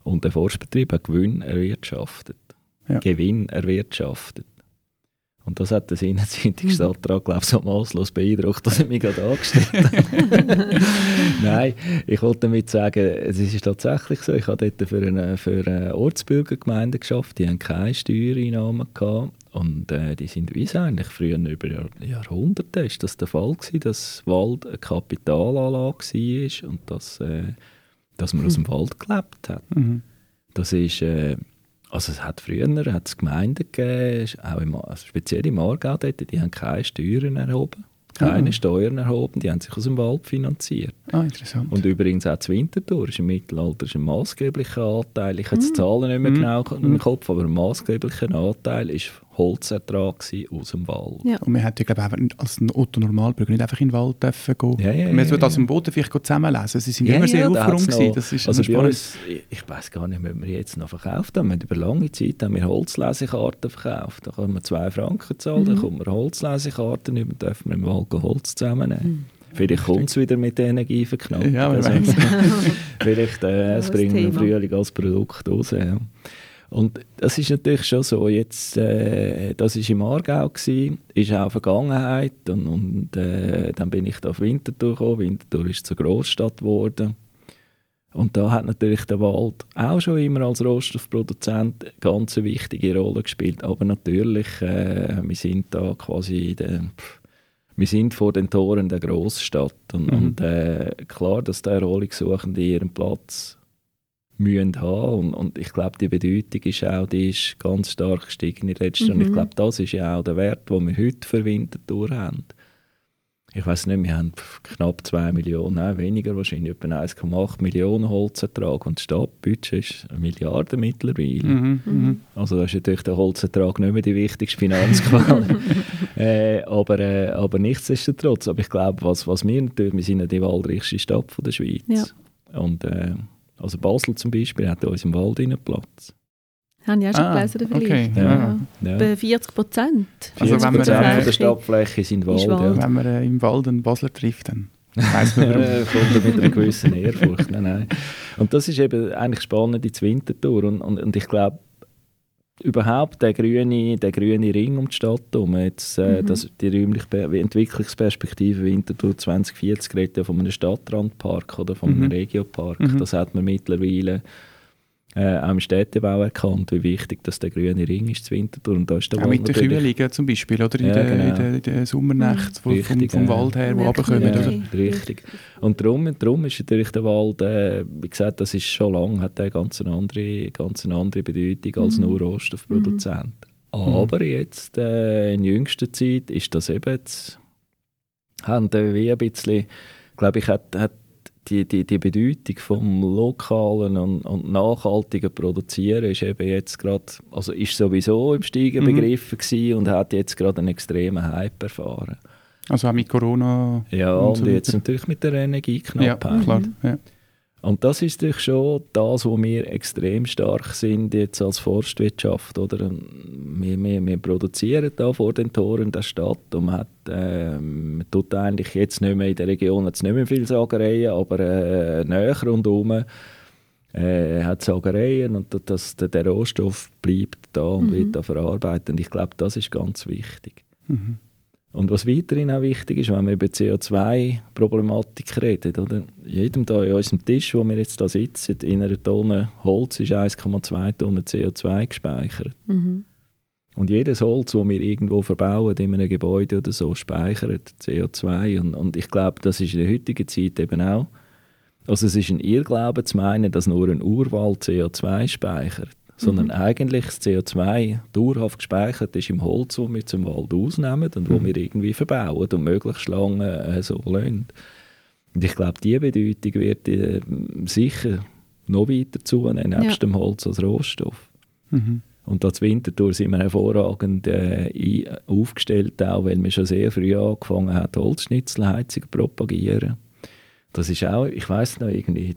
Und der Forstbetrieb hat Gewinn erwirtschaftet ja. Gewinn erwirtschaftet. Und das hat der Innenzeitungsstadtrat, glaube ich, so maßlos beeindruckt, dass er mich gerade angestellt hat. Nein, ich wollte damit sagen, es ist tatsächlich so, ich habe dort für eine, für eine Ortsbürgergemeinde geschafft, die haben keine Steuereinnahmen gehabt. Und äh, die sind wie eigentlich früher über Jahr, Jahrhunderte ist das der Fall gewesen, dass Wald eine Kapitalanlage war und dass, äh, dass man mhm. aus dem Wald gelebt hat. Mhm. Das ist... Äh, also es hat früher hat es Gemeinden gegeben, auch im, also speziell im Aargau dort, die haben keine Steuern erhoben. keine ah. Steuern erhoben, die haben sich aus dem Wald finanziert. Ah, interessant. Und übrigens auch das Winterthur ist im Mittelalter ein maßgeblicher Anteil, ich habe die mm. Zahlen nicht mehr mm. genau im Kopf, aber ein maßgeblicher Anteil ist Holzertrag aus dem Wald. Ja. Und man hätte, glaube ich, als Otto Normalbürger nicht einfach in den Wald dürfen gehen. Ja, ja, man sollte ja, das am Boden vielleicht zusammenlesen. Sie sind ja, immer sehr ja, aufgeräumt. Das ist also bei uns, ich weiß gar nicht, ob wir jetzt noch verkauft haben. Wir haben über lange Zeit haben wir Holzlesekarten verkauft. Da können wir zwei Franken zahlen, mhm. dann kommen wir Holzlesekarten über, dürfen wir im Wald Holz zusammennehmen. Mhm. Vielleicht kommt es wieder mit der Energie verknappt. Ja, also, vielleicht äh, es bringen wir im Frühling als Produkt raus. Ja. Und das ist natürlich schon so, jetzt, äh, das war im Aargau, gewesen, ist auch Vergangenheit und, und äh, dann bin ich da auf Winterthur gekommen, Winterthur ist zur Großstadt geworden. Und da hat natürlich der Wald auch schon immer als Rohstoffproduzent eine ganz wichtige Rolle gespielt. Aber natürlich, äh, wir sind da quasi der, wir sind vor den Toren der Großstadt und, mhm. und äh, klar, dass die Erholungssuchenden ihren Platz müssen haben. Und, und ich glaube, die Bedeutung ist auch, die ist ganz stark gestiegen in den letzten mhm. Und ich glaube, das ist ja auch der Wert, den wir heute für Winterthur haben. Ich weiß nicht, wir haben knapp 2 Millionen, nein, weniger wahrscheinlich, etwa 1,8 Millionen Holzertrag und das Stadtbudget ist eine Milliarde mittlerweile. Mhm, mhm. Also da ist natürlich der Holzertrag nicht mehr die wichtigste Finanzquelle. äh, aber, äh, aber nichtsdestotrotz, aber ich glaube, was, was wir natürlich, wir sind ja die waldreichste Stadt von der Schweiz. Ja. Und äh, also Basel zum Beispiel hat in unserem Wald einen Platz. Haben ja auch schon ah, gelesen, vielleicht. Okay. Ja. Ja. Bei 40 Prozent. Also 40 Prozent von der Stadtfläche sind Wald. Wald. Ja. Wenn man äh, im Wald einen Basler trifft, dann weiss man warum. Kommt mit einer gewissen Ehrfurcht. nein, nein. Und das ist eben eigentlich spannend in Winterthur. Und, und, und ich glaube, überhaupt der grüne, der grüne Ring um die Stadt herum, jetzt, äh, mhm. das, die räumliche Entwicklungsperspektive Winterthur 2040 redet ja von einem Stadtrandpark oder von einem mhm. Regiopark. Mhm. Das hat man mittlerweile äh, auch im Städtebau erkannt, wie wichtig dass der grüne Ring ist zu Winterthur. Und da ist der auch mit den Kühlungen zum Beispiel, oder? In ja, den genau. in de, de Sommernächten mhm. vom, vom, Wald her, die runterkommen. Ja, oder? Richtig. Und darum, darum ist natürlich der Wald, äh, wie gesagt, das ist schon lange, hat er ganz eine andere, ganz eine andere Bedeutung als mhm. nur Rohstoffproduzent. Mhm. Aber jetzt, äh, in jüngster Zeit, ist das eben jetzt, haben wie ein bisschen, glaube ich, hat, hat die, die, die Bedeutung vom lokalen und, und nachhaltigen Produzieren ist eben jetzt gerade, also ist sowieso im Steigen mhm. begriffen und hat jetzt gerade einen extremen Hype erfahren. Also auch mit Corona? Ja, und, so und jetzt natürlich mit der Energieknappheit. Ja, klar. Ja. Und das ist natürlich schon das, wo wir extrem stark sind jetzt als Forstwirtschaft. Oder? Wir, wir, wir produzieren da vor den Toren der Stadt und man, hat, äh, man tut eigentlich jetzt nicht mehr in der Region jetzt nicht mehr viel Sagereien, aber äh, näher rundherum äh, hat Sagereien und das, der, der Rohstoff bleibt da und mhm. wird da verarbeitet. Und ich glaube, das ist ganz wichtig. Mhm. Und was weiterhin auch wichtig ist, wenn wir über CO2-Problematik reden, oder? jedem da an unserem Tisch, wo wir jetzt da sitzen, in einer Tonne Holz ist 1,2 Tonnen CO2 gespeichert. Mhm. Und jedes Holz, das wir irgendwo verbauen, in einem Gebäude oder so, speichert CO2. Und, und ich glaube, das ist in der heutigen Zeit eben auch. Also es ist ein Irrglaube zu meinen, dass nur ein Urwald CO2 speichert sondern mhm. eigentlich das CO2 dauerhaft gespeichert ist im Holz, das wir zum Wald ausnehmen und mhm. wo wir irgendwie verbauen und möglichst lange äh, so lassen. Und ich glaube, diese Bedeutung wird äh, sicher noch weiter zunehmen, nebst ja. dem Holz als Rohstoff. Mhm. Und als Winterthur sind wir hervorragend äh, aufgestellt, auch weil wir schon sehr früh angefangen haben, Holzschnitzelheizung zu propagieren. Das ist auch, ich weiß noch, irgendwie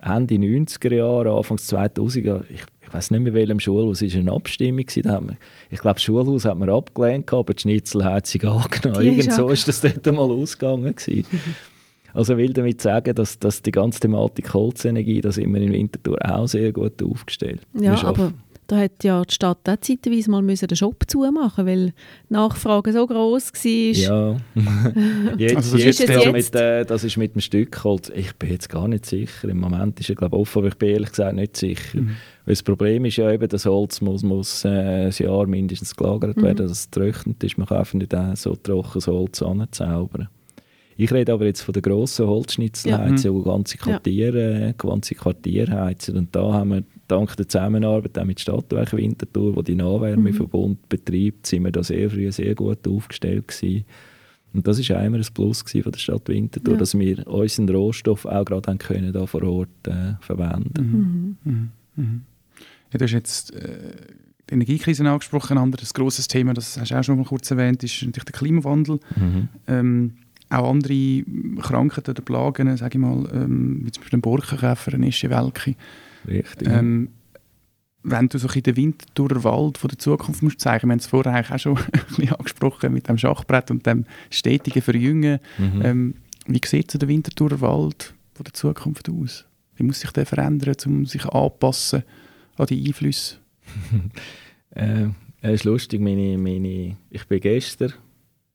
Ende 90er Jahre, Anfang 2000er, ich ich weiß nicht mehr, welchem Schulhaus, es war eine Abstimmung. Da wir, ich glaube, das Schulhaus hat man abgelehnt, aber die Schnitzelheizung angenommen. Irgend so ist das dort mal ausgegangen. also will damit sagen, dass, dass die ganze Thematik Holzenergie, da sind wir in Winterthur auch sehr gut aufgestellt. Ja, aber da hat ja die Stadt auch zeitweise mal den Shop zumachen weil die Nachfrage so groß war. Ja, jetzt, also das, jetzt, ist jetzt? Mit, äh, das ist mit dem Stückholz. Ich bin jetzt gar nicht sicher. Im Moment ist er glaube offen, aber ich bin ehrlich gesagt nicht sicher. Mhm. Weil das Problem ist ja eben, das Holz muss, muss äh, ein Jahr mindestens gelagert mhm. werden, dass es trocknet ist. Man kann einfach nicht äh, so trockenes Holz anzaubern. Ich rede aber jetzt von der grossen Holzschnitzelheizung, ja. die ganze Quartiere, ja. ganze Quartiere heizen. Und da haben wir dank der Zusammenarbeit auch mit Stadtwerk Winterthur, wo die Nahwärmeverbund mhm. betreibt, sind wir da sehr früh sehr gut aufgestellt gewesen. Und das war immer ein Plus von der Stadt Winterthur, ja. dass wir unseren Rohstoff auch gerade können, da vor Ort äh, verwenden mhm. mhm. Mhm. Ja, du hast jetzt äh, die Energiekrise angesprochen, ein anderes grosses Thema, das hast du auch schon mal kurz erwähnt, ist natürlich der Klimawandel. Mhm. Ähm, auch andere Krankheiten oder Plagen, sage ich mal, ähm, wie zum Beispiel ein Borkenkäfer, eine Eschewelke. Richtig. Ähm, wenn du so in den Winterthurer Wald von der Zukunft musst zeigen, wir haben es vorher auch schon ein bisschen angesprochen mit dem Schachbrett und dem stetigen Verjüngen. Mhm. Ähm, wie sieht so der Winterthurer Wald von der Zukunft aus? Wie muss sich der verändern, um sich anpassen an die Einflüsse? äh, es ist lustig, meine, meine, ich bin gestern,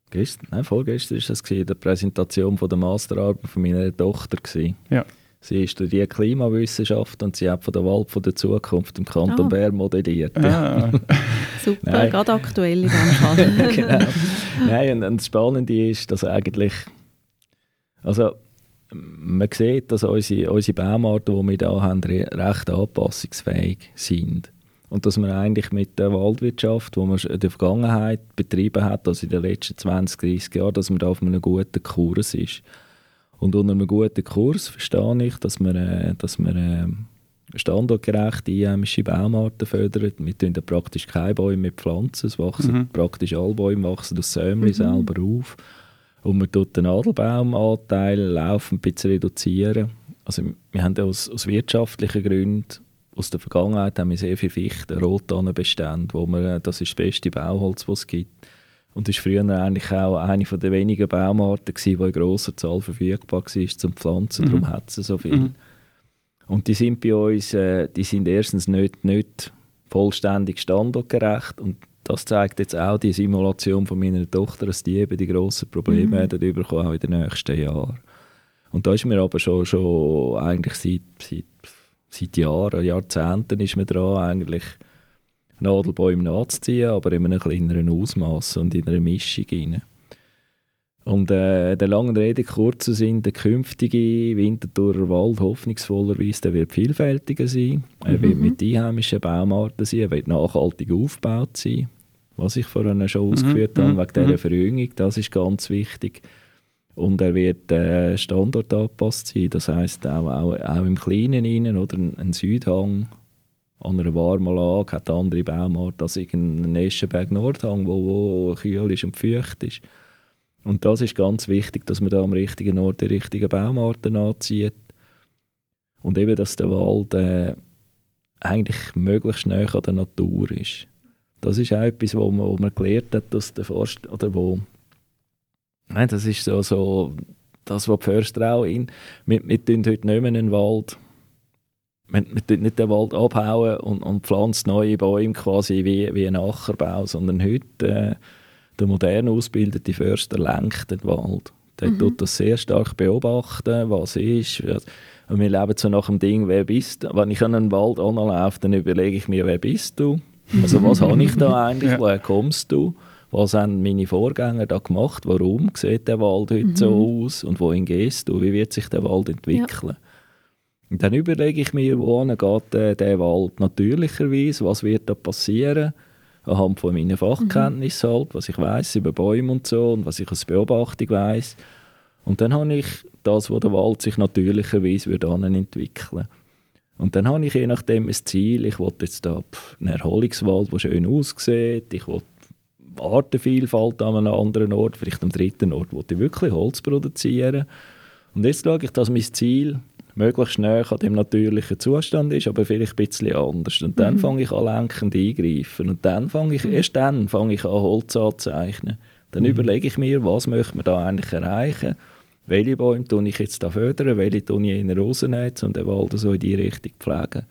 gestern, nein, vorgestern ist das gewesen, der Präsentation von der Masterarbeit von meiner Tochter gewesen. Ja. Sie studiert Klimawissenschaft und sie hat von der Wald von der Zukunft im Kanton oh. Bern modelliert. Ah. Super, Nein. gerade aktuell in diesem Fall. genau. Nein, und, und das Spannende ist, dass eigentlich, also man sieht, dass unsere, unsere Baumarten, die wir hier haben, recht anpassungsfähig sind. Und dass man eigentlich mit der Waldwirtschaft, die man in der Vergangenheit betrieben hat, also in den letzten 20, 30 Jahren, dass man da auf einem guten Kurs ist. Und unter einem guten Kurs verstehe ich, dass man, äh, dass man äh, standortgerechte einheimische Baumarten fördert. Wir pflanzen praktisch keine Bäume mehr pflanzen. Es wachsen mhm. praktisch alle Bäume wachsen das Sämli mhm. selber auf. Und man tut den Nadelbaumanteil laufend ein bisschen reduzieren. Also wir haben aus, aus wirtschaftlichen Gründen aus der Vergangenheit haben wir sehr viele Fichten, Rottannenbestände, wo man, das ist das beste Bauholz, das es gibt. Und das war früher eigentlich auch eine der wenigen Baumarten, die in grosser Zahl verfügbar war zum Pflanzen. Mhm. Darum hat es so viel. Mhm. Und die sind bei uns, äh, die sind erstens nicht, nicht vollständig standortgerecht und das zeigt jetzt auch die Simulation von meiner Tochter, dass die eben die grossen Probleme mhm. werden bekommen, auch in den nächsten Jahren. Und da ist mir aber schon, schon eigentlich seit, seit, seit Jahren, Jahrzehnten ist man dran, eigentlich Nadelbäume nachzuziehen, aber in einem kleineren Ausmaß und in einer Mischung rein. Und äh, der langen Rede kurzer Sinn, der künftige Winterthurer Wald hoffnungsvollerweise der wird vielfältiger sein. Er wird mhm. mit einheimischen Baumarten sein, er wird nachhaltig aufgebaut sein. Was ich vorhin schon mhm. ausgeführt mhm. habe, wegen dieser mhm. Verjüngung, das ist ganz wichtig. Und er wird äh, standortangepasst sein, das heisst auch, auch, auch im Kleinen rein, oder ein, ein Südhang an einer warmen Lage hat andere Baumart als ein Eschenberg Nordhang, wo, wo kühl ist und feucht ist. Und das ist ganz wichtig, dass man da am richtigen Ort die richtigen Baumarten anzieht. Und eben, dass der Wald äh, eigentlich möglichst näher an der Natur ist. Das ist auch etwas, wo man, wo man gelernt hat, dass der Forst, oder wo, nein, das ist so, so das, was die Förster auch in, wir, wir tun heute nicht mehr einen Wald man, man tut nicht den Wald abhauen und, und pflanzt neue Bäume quasi wie, wie ein Ackerbau, sondern heute äh, der modern ausgebildete Förster lenkt den Wald. Der mhm. tut das sehr stark beobachten, was ist. Und wir leben so nach dem Ding, wer bist du? Wenn ich an einen Wald anlaufe, dann überlege ich mir, wer bist du? Also was habe ich da eigentlich? Ja. Woher kommst du? Was haben meine Vorgänger da gemacht? Warum sieht der Wald heute mhm. so aus? Und wohin gehst du? Wie wird sich der Wald entwickeln? Ja. Und dann überlege ich mir, wohin geht äh, der Wald natürlicherweise, was wird da passieren, anhand von meinen Fachkenntnissen mhm. halt, was ich weiß über Bäume und so und was ich aus Beobachtung weiß. Und dann habe ich das, wo der Wald sich natürlicherweise wird entwickeln und dann habe ich je nachdem ein Ziel, ich will jetzt da einen Erholungswald, der schön aussieht, ich will Artenvielfalt an einem anderen Ort, vielleicht am dritten Ort, wo ich wirklich Holz produzieren. Und jetzt schaue ich, dass mein Ziel möglichst näher an dem natürlichen Zustand ist, aber vielleicht ein bisschen anders. Und dann mhm. fange ich an lenkend eingreifen. Und dann fange ich, mhm. erst dann fange ich an Holz anzuzeichnen. Dann mhm. überlege ich mir, was möchte man da eigentlich erreichen? Welche Bäume tue ich jetzt da fördern? Welche tue ich in rausnehmen, um den Wald so in die Richtung pflegen?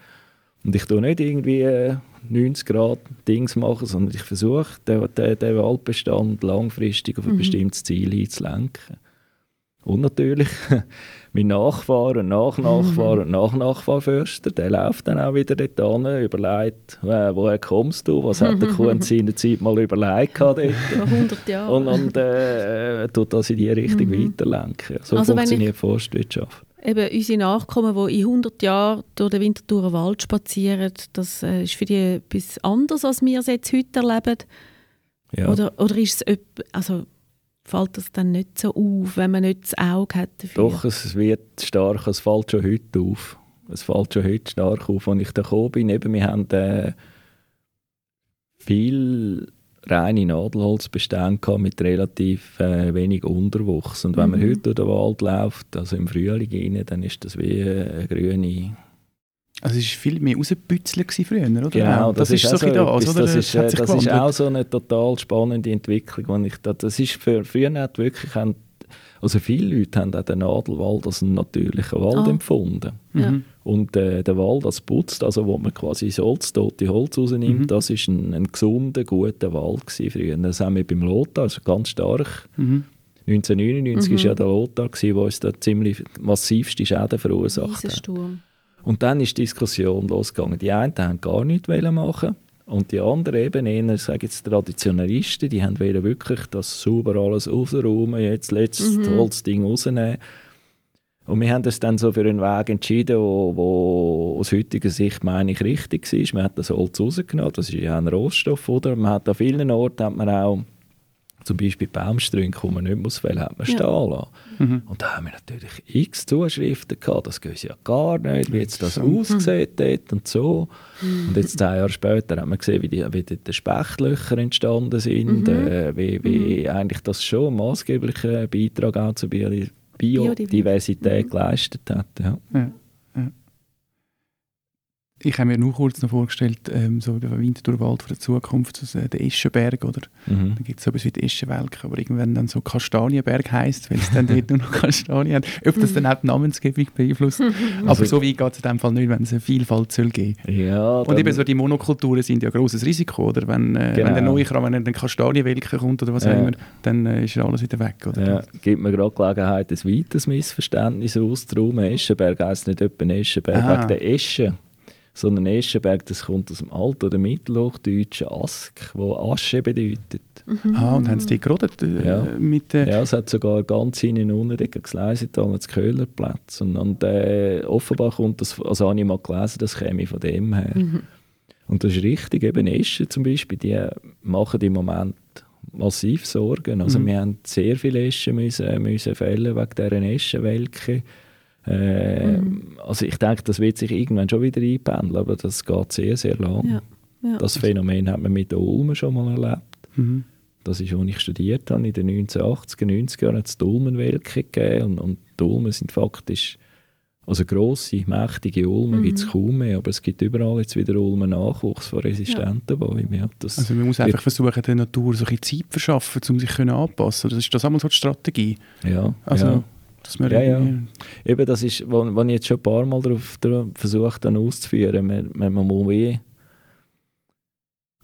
Und ich tue nicht irgendwie 90 äh, Grad Dings machen, sondern ich versuche, den, den, den Waldbestand langfristig auf ein mhm. bestimmtes Ziel hinzulenken. Und natürlich mein Nachfahren und Nachnachfahren und Nachnachfahrförster, der läuft dann auch wieder dort hin, überlegt, äh, woher kommst du, was hat der Kuh in seiner Zeit mal überlegt dort. 100 Jahre. Und, und äh, tut das in die Richtung mhm. weiterlenken. So also funktioniert Forstwirtschaft. Eben unsere Nachkommen, die in 100 Jahren durch den Winterthurer Wald spazieren, das äh, ist für die etwas anderes, als wir es jetzt heute erleben. Ja. Oder, oder ist es, also fällt das dann nicht so auf, wenn man nicht das Auge hat dafür? Doch, es wird stark, es fällt schon heute auf. Es fällt schon heute stark auf, als ich da gekommen bin. Eben, wir haben äh, viel reine Nadelholzbestände mit relativ äh, wenig Unterwuchs. Und wenn mhm. man heute durch den Wald läuft, also im Frühling rein, dann ist das wie eine grüne also es war viel mehr rausbützeln früher, oder? Genau, das, das ist, so das, oder? Das, ist, das, das ist auch so eine total spannende Entwicklung. Ich, das ist für früher nicht wirklich, also viele Leute haben auch den Nadelwald als einen natürlichen Wald oh. empfunden. Mhm. Und äh, der Wald als putzt, also wo man quasi das Holz, tote Holz rausnimmt, mhm. das war ein, ein gesunder, guter Wald früher. Das haben wir beim Lothar, also ganz stark. Mhm. 1999 war mhm. ja der Lothar, der uns da ziemlich massivste Schäden verursacht hat. Und dann ist die Diskussion losgegangen. Die einen haben gar nichts machen und die anderen eben eher, sage jetzt Traditionalisten, die haben wirklich das sauber alles rausräumen, jetzt letztes mhm. Holzding rausnehmen. Und wir haben das dann so für einen Weg entschieden, wo, wo aus heutiger Sicht, meine ich, richtig war. Man hat das Holz rausgenommen, das ist ja ein Rohstoff, oder? Man hat an vielen Orten hat man auch zum Beispiel Baumstrünke, die man nicht muss fällen, hat man ja. stehen lassen. Mhm. Und da haben wir natürlich x Zuschriften gehabt, das geht ja gar nicht, wie jetzt das mhm. aussieht dort und so. Mhm. Und jetzt zehn Jahre später haben wir gesehen, wie die, wie die Spechtlöcher entstanden sind, mhm. äh, wie, wie mhm. eigentlich das schon einen maßgeblichen Beitrag auch zur Biodiversität geleistet hat. Ja. ja. Ich habe mir nur kurz noch vorgestellt, ähm, so der Winterthurwald von der Zukunft, also der Eschenberg, oder? Mhm. Dann gibt es so etwas wie die Eschenwelke, aber irgendwann dann so Kastanienberg heisst, weil es dann dort nur noch Kastanien hat. Ob das dann auch die Namensgebung beeinflusst. aber also, so weit geht es in dem Fall nicht, wenn es eine Vielfalt soll geben ja, Und eben so die Monokulturen sind ja ein grosses Risiko, oder? Wenn, äh, genau. wenn der neue Kram, wenn dann Kastanienwelke kommt oder was ja. auch immer, dann äh, ist alles wieder weg, oder? Ja, gibt mir gerade Gelegenheit, ein weiteres Missverständnis auszuräumen. Eschenberg heisst nicht etwa Eschenberg wegen der Esche sondern Eschenberg, das kommt aus dem Alt- oder Mittelhochdeutschen Ask, wo Asche bedeutet. Mhm. Ah, und haben sie die gerodet? Äh, ja. Mit, äh ja, es hat sogar ganz hinten unten Gleise damals Köhlerplatz. Und, und äh, offenbar kommt das, also habe ich mal gelesen, das käme von dem her. Mhm. Und das ist richtig, eben Eschen zum Beispiel, die machen im Moment massiv Sorgen. Also mhm. wir haben sehr viele Eschen müssen, müssen fällen wegen dieser Eschenwelke. Äh, mhm. Also ich denke, das wird sich irgendwann schon wieder einpendeln, aber das geht sehr, sehr lang. Ja. Ja. Das Phänomen hat man mit den Ulmen schon mal erlebt. Mhm. Das ist, als ich studiert habe, in den 1980er, 90er Jahren hat es die Ulmenwelke gegeben und, und die Ulmen sind faktisch, also grosse, mächtige Ulmen mhm. gibt es kaum mehr, aber es gibt überall jetzt wieder Ulmen-Nachwuchs von resistenten ja. Bäumen. Ja, also man muss einfach versuchen, der Natur so ein bisschen Zeit zu verschaffen, um sich anpassen Das ist das einmal so die Strategie. Ja, also, ja. Dass man ja, ja. Eben, das ist, was ich jetzt schon ein paar Mal darauf, darauf versucht dann auszuführen, man, man, man muss wie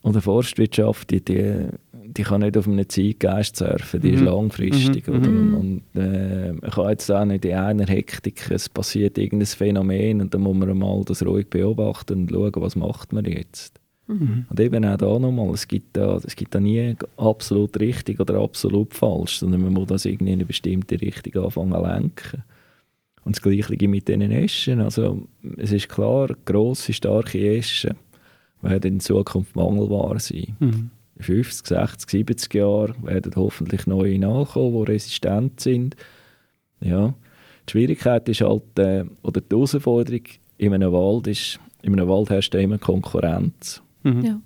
und Forstwirtschaft, die, die, die kann nicht auf einem Zeitgeist surfen, die mhm. ist langfristig. Mhm. Mhm. Und äh, man kann jetzt auch nicht in einer Hektik, es passiert irgendein Phänomen und dann muss man mal das ruhig beobachten und schauen, was macht man jetzt. Mhm. Und eben auch da nochmal, es gibt da, es gibt da nie absolut richtig oder absolut falsch, sondern man muss das irgendwie in eine bestimmte Richtung anfangen zu lenken. Und das Gleiche mit diesen Eschen. Also, es ist klar, grosse, starke Eschen werden in Zukunft mangelbar sein. Mhm. In 50, 60, 70 Jahren werden hoffentlich neue nachkommen, die resistent sind. Ja. Die Schwierigkeit ist halt, äh, oder die Herausforderung in einem Wald ist, in einem Wald herrscht immer Konkurrenz. Mhm. Ja.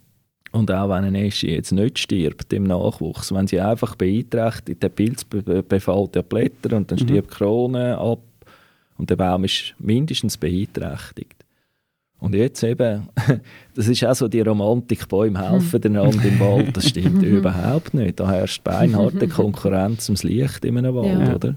Und auch wenn eine Esche jetzt nicht stirbt im Nachwuchs, wenn sie einfach beeinträchtigt, der Pilz befällt die Blätter und dann mhm. stirbt die Krone ab und der Baum ist mindestens beeinträchtigt. Und jetzt eben, das ist auch so die Romantik, Bäume helfen mhm. einander im Wald, das stimmt überhaupt nicht. Da herrscht beinharte Konkurrenz ums Licht in einem Wald, ja. oder?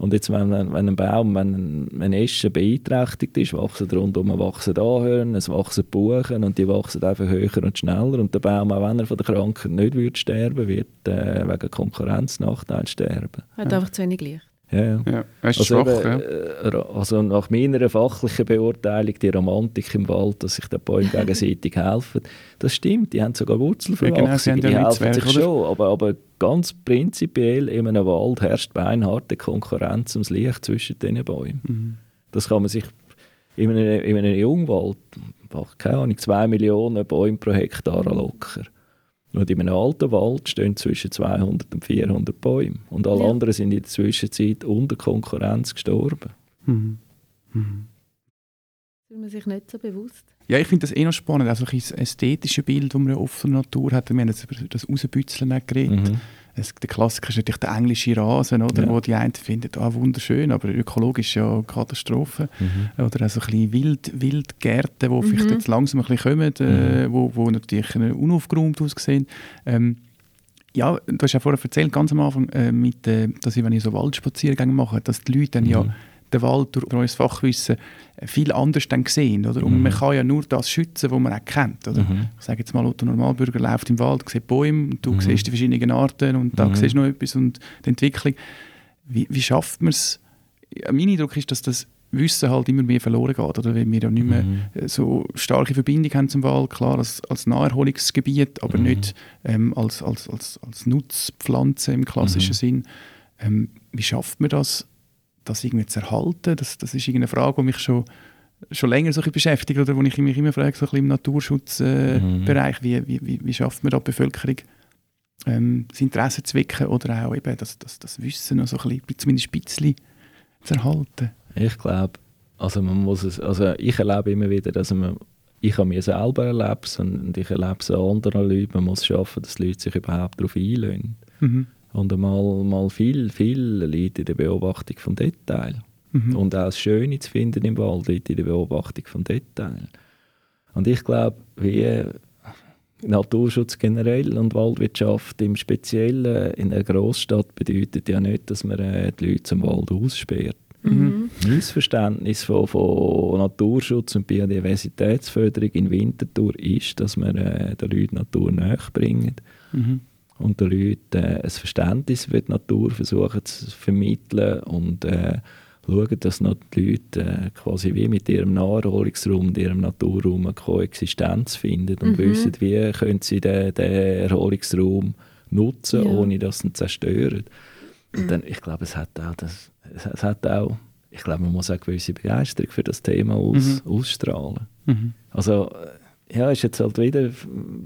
Und jetzt, wenn, wenn ein Baum, wenn ein, Esche beeinträchtigt ist, wachsen rundum wachsen Anhören, es wachsen Buchen und die wachsen einfach höher und schneller. Und der Baum, auch wenn er von der Krankheit nicht wird sterben, wird äh, wegen Konkurrenznachteil sterben. Hat einfach zu wenig Licht. Ja, ja. ja also, schwach, eben, ja. Äh, also nach meiner fachlichen Beurteilung, die Romantik im Wald, dass sich die Bäume gegenseitig helfen, das stimmt, die haben sogar Wurzelverwachsung, ja, genau, die helfen sich oder? schon, aber, aber ganz prinzipiell in einem Wald herrscht beinharte Konkurrenz ums Licht zwischen diesen Bäumen. Mhm. Das kann man sich in einem, in einem Jungwald, keine Ahnung, zwei Millionen Bäume pro Hektar locker. Und in einem alten Wald stehen zwischen 200 und 400 Bäume. Und alle Ja. anderen sind in der Zwischenzeit unter Konkurrenz gestorben. Mhm. Mhm. Das ist man sich nicht so bewusst. Ja, ich finde das eh noch spannend, also ein bisschen das ästhetische Bild, das man ja oft von der Natur hat. Wir haben jetzt über das Rausbützeln geredet. Mhm. Es, der Klassiker ist natürlich der englische Rasen, oder, Ja. wo die einen finden, ah, wunderschön, aber ökologisch ja eine Katastrophe. Mhm. Oder auch so ein bisschen Wild, Wildgärten, die vielleicht Mhm. jetzt langsam ein bisschen kommen, äh, wo, wo natürlich unaufgeräumt aussehen. Ähm, ja, du hast ja vorher erzählt, ganz am Anfang, äh, mit, äh, dass ich, wenn ich so Waldspaziergänge mache, dass die Leute dann ja Mhm. Den Wald durch, unser Fachwissen viel anders dann sehen. Oder? Und Mhm. man kann ja nur das schützen, was man auch kennt. Oder? Mhm. Ich sage jetzt mal, Otto Normalbürger läuft im Wald, sieht Bäume, und du Mhm. siehst die verschiedenen Arten und da Mhm. siehst du noch etwas und die Entwicklung. Wie, wie schafft man es? Ja, mein Eindruck ist, dass das Wissen halt immer mehr verloren geht, oder? weil wir ja nicht mehr Mhm. so starke Verbindung haben zum Wald, klar als, als Naherholungsgebiet, aber Mhm. nicht ähm, als, als, als, als Nutzpflanze im klassischen Mhm. Sinn. Ähm, wie schafft man das, das irgendwie zu erhalten? Das, das ist irgendeine Frage, die mich schon, schon länger so ein bisschen beschäftigt oder wo ich mich immer frage, so ein bisschen im Naturschutzbereich, äh, Mhm. Wie, wie, wie, wie schafft man da die Bevölkerung ähm, das Interesse zu wecken oder auch eben das, das, das Wissen noch so ein bisschen, zumindest ein bisschen zu erhalten? Ich glaube, also man muss es, also ich erlebe immer wieder, dass man, ich habe mir selber erlebt und ich erlebe es an anderen Leuten, man muss schaffen, dass die Leute sich überhaupt darauf einlösen. Mhm. Und mal, mal viel, viel liegt in der Beobachtung von Detail. Mhm. Und auch das Schöne zu finden im Wald liegt in der Beobachtung von Detail. Und ich glaube, wie Naturschutz generell und Waldwirtschaft im Speziellen in einer Großstadt bedeutet ja nicht, dass man äh, die Leute zum Wald aussperrt. Mhm. Mein Verständnis von, von Naturschutz und Biodiversitätsförderung in Winterthur ist, dass wir äh, den Leuten Natur näher bringen Mhm. Und den Leuten äh, ein Verständnis für die Natur versuchen zu vermitteln und äh, schauen, dass noch die Leute äh, quasi wie mit ihrem Naherholungsraum und ihrem Naturraum eine Koexistenz finden und Mhm. wissen, wie können sie den, den Erholungsraum nutzen, Ja. ohne dass sie ihn zerstören. Und dann, ich glaube, es hat auch das, es, es hat auch, ich glaube, man muss auch gewisse Begeisterung für das Thema aus, ausstrahlen. Mhm. Also, äh, ja, ist jetzt halt wieder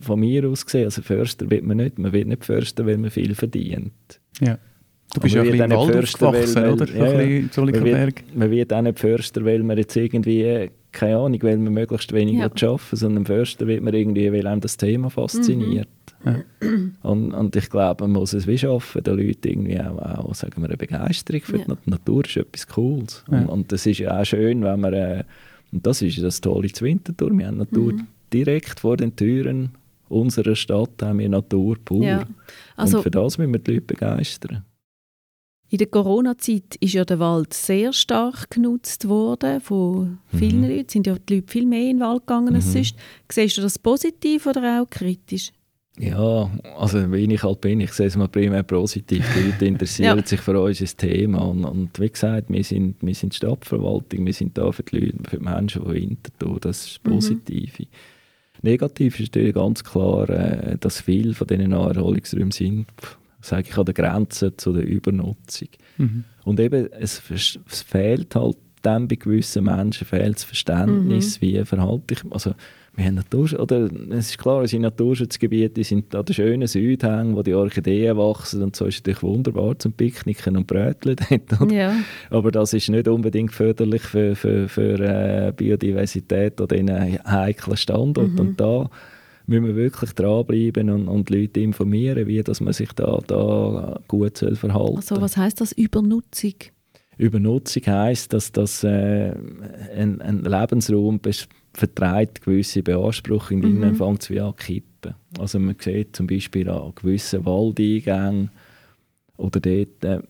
von mir aus gesehen, also Förster wird man nicht, man wird nicht Förster, weil man viel verdient. Ja. Du bist ja ein bisschen Wald nicht Förster, aufgewachsen, weil- oder? ja, ein ja. bisschen Man wird, man wird auch nicht Förster, weil man jetzt irgendwie, äh, keine Ahnung, weil man möglichst wenig Ja. arbeiten sondern Förster wird man irgendwie, weil einem das Thema fasziniert. Und, und ich glaube, man muss es wie schaffen, den Leuten irgendwie auch, auch sagen wir, eine Begeisterung für Ja. die Nat- Natur ist etwas Cooles. Ja. Und, und das ist ja auch schön, wenn man, äh, und das ist das Tolle zu Winterthur, wir haben Natur Mhm. Direkt vor den Türen unserer Stadt, haben wir Natur pur. Ja. Also und für das müssen wir die Leute begeistern. in der Corona-Zeit ist ja der Wald sehr stark genutzt worden von vielen Mhm. Leuten. Sind ja die Leute viel mehr in den Wald gegangen als Mhm. sonst. Siehst du das positiv oder auch kritisch? Ja, also wie ich halt bin, ich sehe es mal primär positiv. Die Leute interessieren Ja. sich für unser Thema. Und, und wie gesagt, wir sind, wir sind Stadtverwaltung, wir sind da für die Leute, für die Menschen von Winterthur. Das ist das Mhm. Negativ ist natürlich ganz klar, äh, dass viele von diesen Naherholungsräumen sind, sage ich, an der Grenze zu der Übernutzung. Mhm. Und eben, es, es fehlt halt dann bei gewissen Menschen fehlt das Verständnis, wie verhalte ich also wir haben Natur, oder es ist klar, unsere Naturschutzgebiete sind an den schönen Südhängen, wo die Orchideen wachsen und so ist es natürlich wunderbar zum Picknicken und Bröteln dort, oder? Ja. aber das ist nicht unbedingt förderlich für, für, für äh, Biodiversität an diesen heiklen Standorten und da müssen wir wirklich dranbleiben und, und die Leute informieren, wie dass man sich da, da gut soll verhalten Also was heißt das Übernutzung? Übernutzung heisst, dass das äh, ein, ein Lebensraum bes- vertreibt gewisse Beanspruchungen, die Mhm. fängt es wie an zu kippen. Also man sieht zum Beispiel an gewissen Waldeingängen oder dort, äh,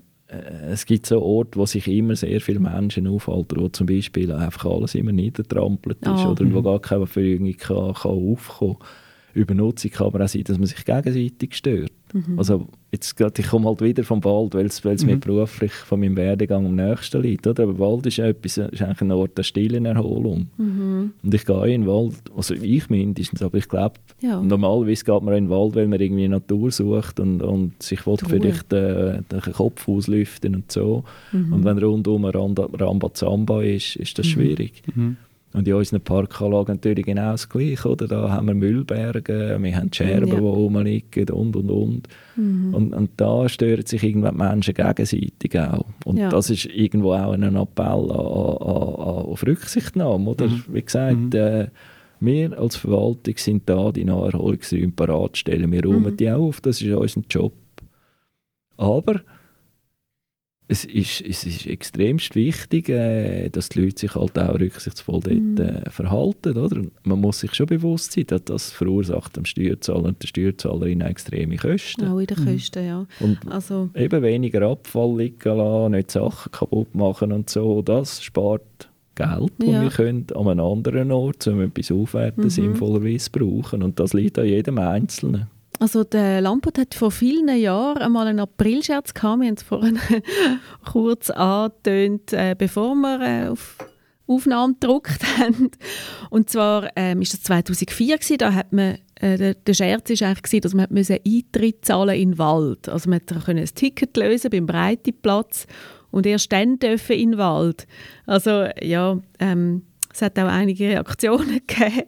es gibt so Orte, wo sich immer sehr viele Menschen aufhalten, wo zum Beispiel einfach alles immer niedertrampelt ist Ah. oder wo gar keine Verjüngung kann, kann aufkommen Übernutzung kann aber auch sein, dass man sich gegenseitig stört. Mhm. Also jetzt ich komme halt wieder vom Wald, weil es Mhm. mir beruflich von meinem Werdegang am nächsten liegt. Oder? Aber Wald ist, ja etwas, ist eigentlich ein Ort der stillen Erholung. Mhm. Und ich gehe in den Wald, also ich mindestens, aber ich glaube, Ja. normalerweise geht man in den Wald, weil man irgendwie Natur sucht und, und sich will vielleicht äh, den Kopf auslüften und so. Mhm. Und wenn rundum Rambazamba ist, ist das schwierig. Und in unseren Parkanlagen natürlich genau das Gleiche. Oder? Da haben wir Müllberge, wir haben Scherben, ja. die rumliegen und, und, und. Mhm. und. Und da stören sich irgendwann die Menschen gegenseitig auch. Und ja. das ist irgendwo auch ein Appell an, an, an, auf Rücksichtnahme. Oder? Mhm. Wie gesagt, mhm. äh, wir als Verwaltung sind da, die Naherholungsräume parat stellen. Wir räumen mhm. die auch auf, das ist unser Job. Aber es ist, es ist extremst wichtig, äh, dass die Leute sich halt auch rücksichtsvoll dort mhm. äh, verhalten. Oder? Man muss sich schon bewusst sein, dass das verursacht dem Steuerzahler und der Steuerzahlerin extreme Kosten. Auch in den mhm. Kosten, ja. Und also. eben weniger Abfall liegen lassen, nicht Sachen kaputt machen und so, das spart Geld, das ja. wir können an einem anderen Ort, um etwas aufwerten, mhm. sinnvollerweise brauchen. Und das liegt an jedem Einzelnen. Also der Lampert hat vor vielen Jahren einmal einen Aprilscherz gehabt. Wir haben es vorhin kurz angetönt, äh, bevor wir äh, auf Aufnahmen gedruckt haben. Und zwar ähm, ist das 2004 gewesen, da hat man äh, der, der Scherz ist eigentlich gewesen, dass man Eintritt zahlen in den Wald. Also man konnte ein Ticket lösen beim Breiteplatz und erst dann dürfen in den Wald. Also ja, ähm, es hat auch einige Reaktionen gegeben.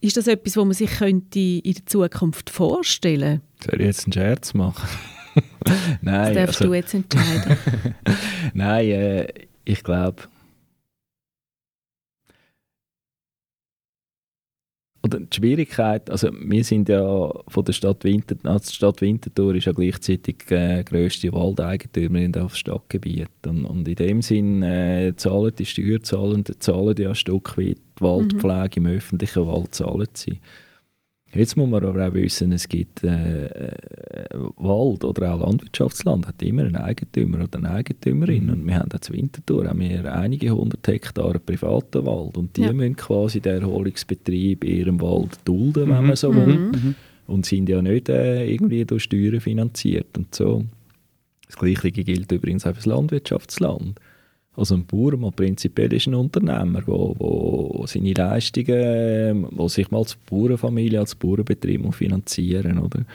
Ist das etwas, was man sich könnte in der Zukunft vorstellen könnte? Soll ich jetzt einen Scherz machen? Nein. Das darfst also, du jetzt entscheiden. Nein, äh, ich glaube, Oder die Schwierigkeit, also wir sind ja von der Stadt Winterthur, also die Stadt Winterthur ist ja gleichzeitig äh, grösste Waldeigentümerin auf Stadtgebiet und, und in dem Sinn äh, zahlen die Steuerzahlenden zahlen ja ein Stück weit die Waldpflege mhm. im öffentlichen Wald zahlen sie. Jetzt muss man aber auch wissen, es gibt äh, äh, Wald oder auch Landwirtschaftsland hat immer einen Eigentümer oder eine Eigentümerin mhm. und wir haben jetzt Winterthur haben wir einige hundert Hektar privaten Wald und die ja. müssen quasi den Erholungsbetrieb in ihrem Wald dulden, wenn mhm. man so will mhm. und sind ja nicht äh, irgendwie durch Steuern finanziert und so. Das Gleiche gilt übrigens auch für das Landwirtschaftsland. Also ein Bauer mal prinzipiell ist ein Unternehmer, wo, wo seine Leistungen, wo sich mal als Bauernfamilie, als Bauernbetrieb finanzieren oder?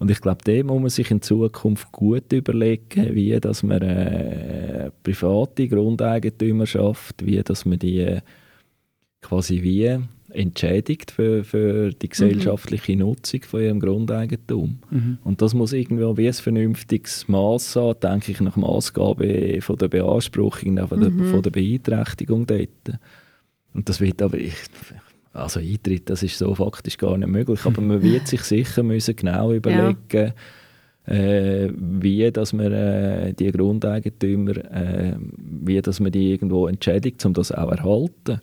Und ich glaube, dem muss man sich in Zukunft gut überlegen, wie dass man äh, private Grundeigentümer schafft, wie dass man die äh, quasi wie entschädigt für, für die gesellschaftliche mhm. Nutzung von ihrem Grundeigentum. Mhm. Und das muss irgendwie wie ein vernünftiges Maß haben, denke ich, nach Maßgabe von der Beanspruchung, von, der, mhm. von der Beeinträchtigung dort. Und das wird aber, ich, also Eintritt, das ist so faktisch gar nicht möglich, aber man wird sich sicher müssen genau überlegen, ja. Äh, wie dass man äh, die Grundeigentümer, äh, wie dass man die irgendwo entschädigt, um das auch erhalten.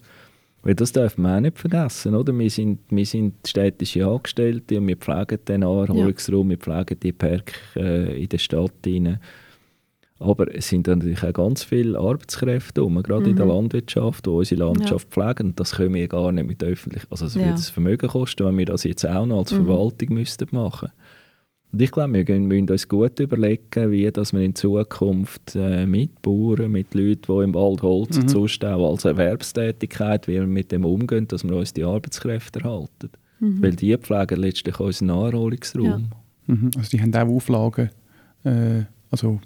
Weil das darf man auch nicht vergessen, oder? Wir sind, wir sind städtische Angestellte und wir pflegen den Erholungsraum, ja. wir pflegen die Park äh, in der Stadt rein. Aber es sind natürlich auch ganz viele Arbeitskräfte um, gerade mhm. in der mhm. Landwirtschaft, die unsere Landschaft ja. pflegen. Und das können wir gar nicht mit öffentlich. Also es ja. würde das Vermögen kosten, wenn wir das jetzt auch noch als mhm. Verwaltung müssten machen müssten. Und ich glaube, wir müssen uns gut überlegen, wie dass wir in Zukunft äh, mit Bauern, mit Leuten, die im Wald Holz mhm. auch als Erwerbstätigkeit, wie wir mit dem umgehen, dass wir uns die Arbeitskräfte erhalten. Mhm. Weil die pflegen letztlich unseren Naherholungsraum. Ja. Mhm. Also die haben auch Auflagen, äh, also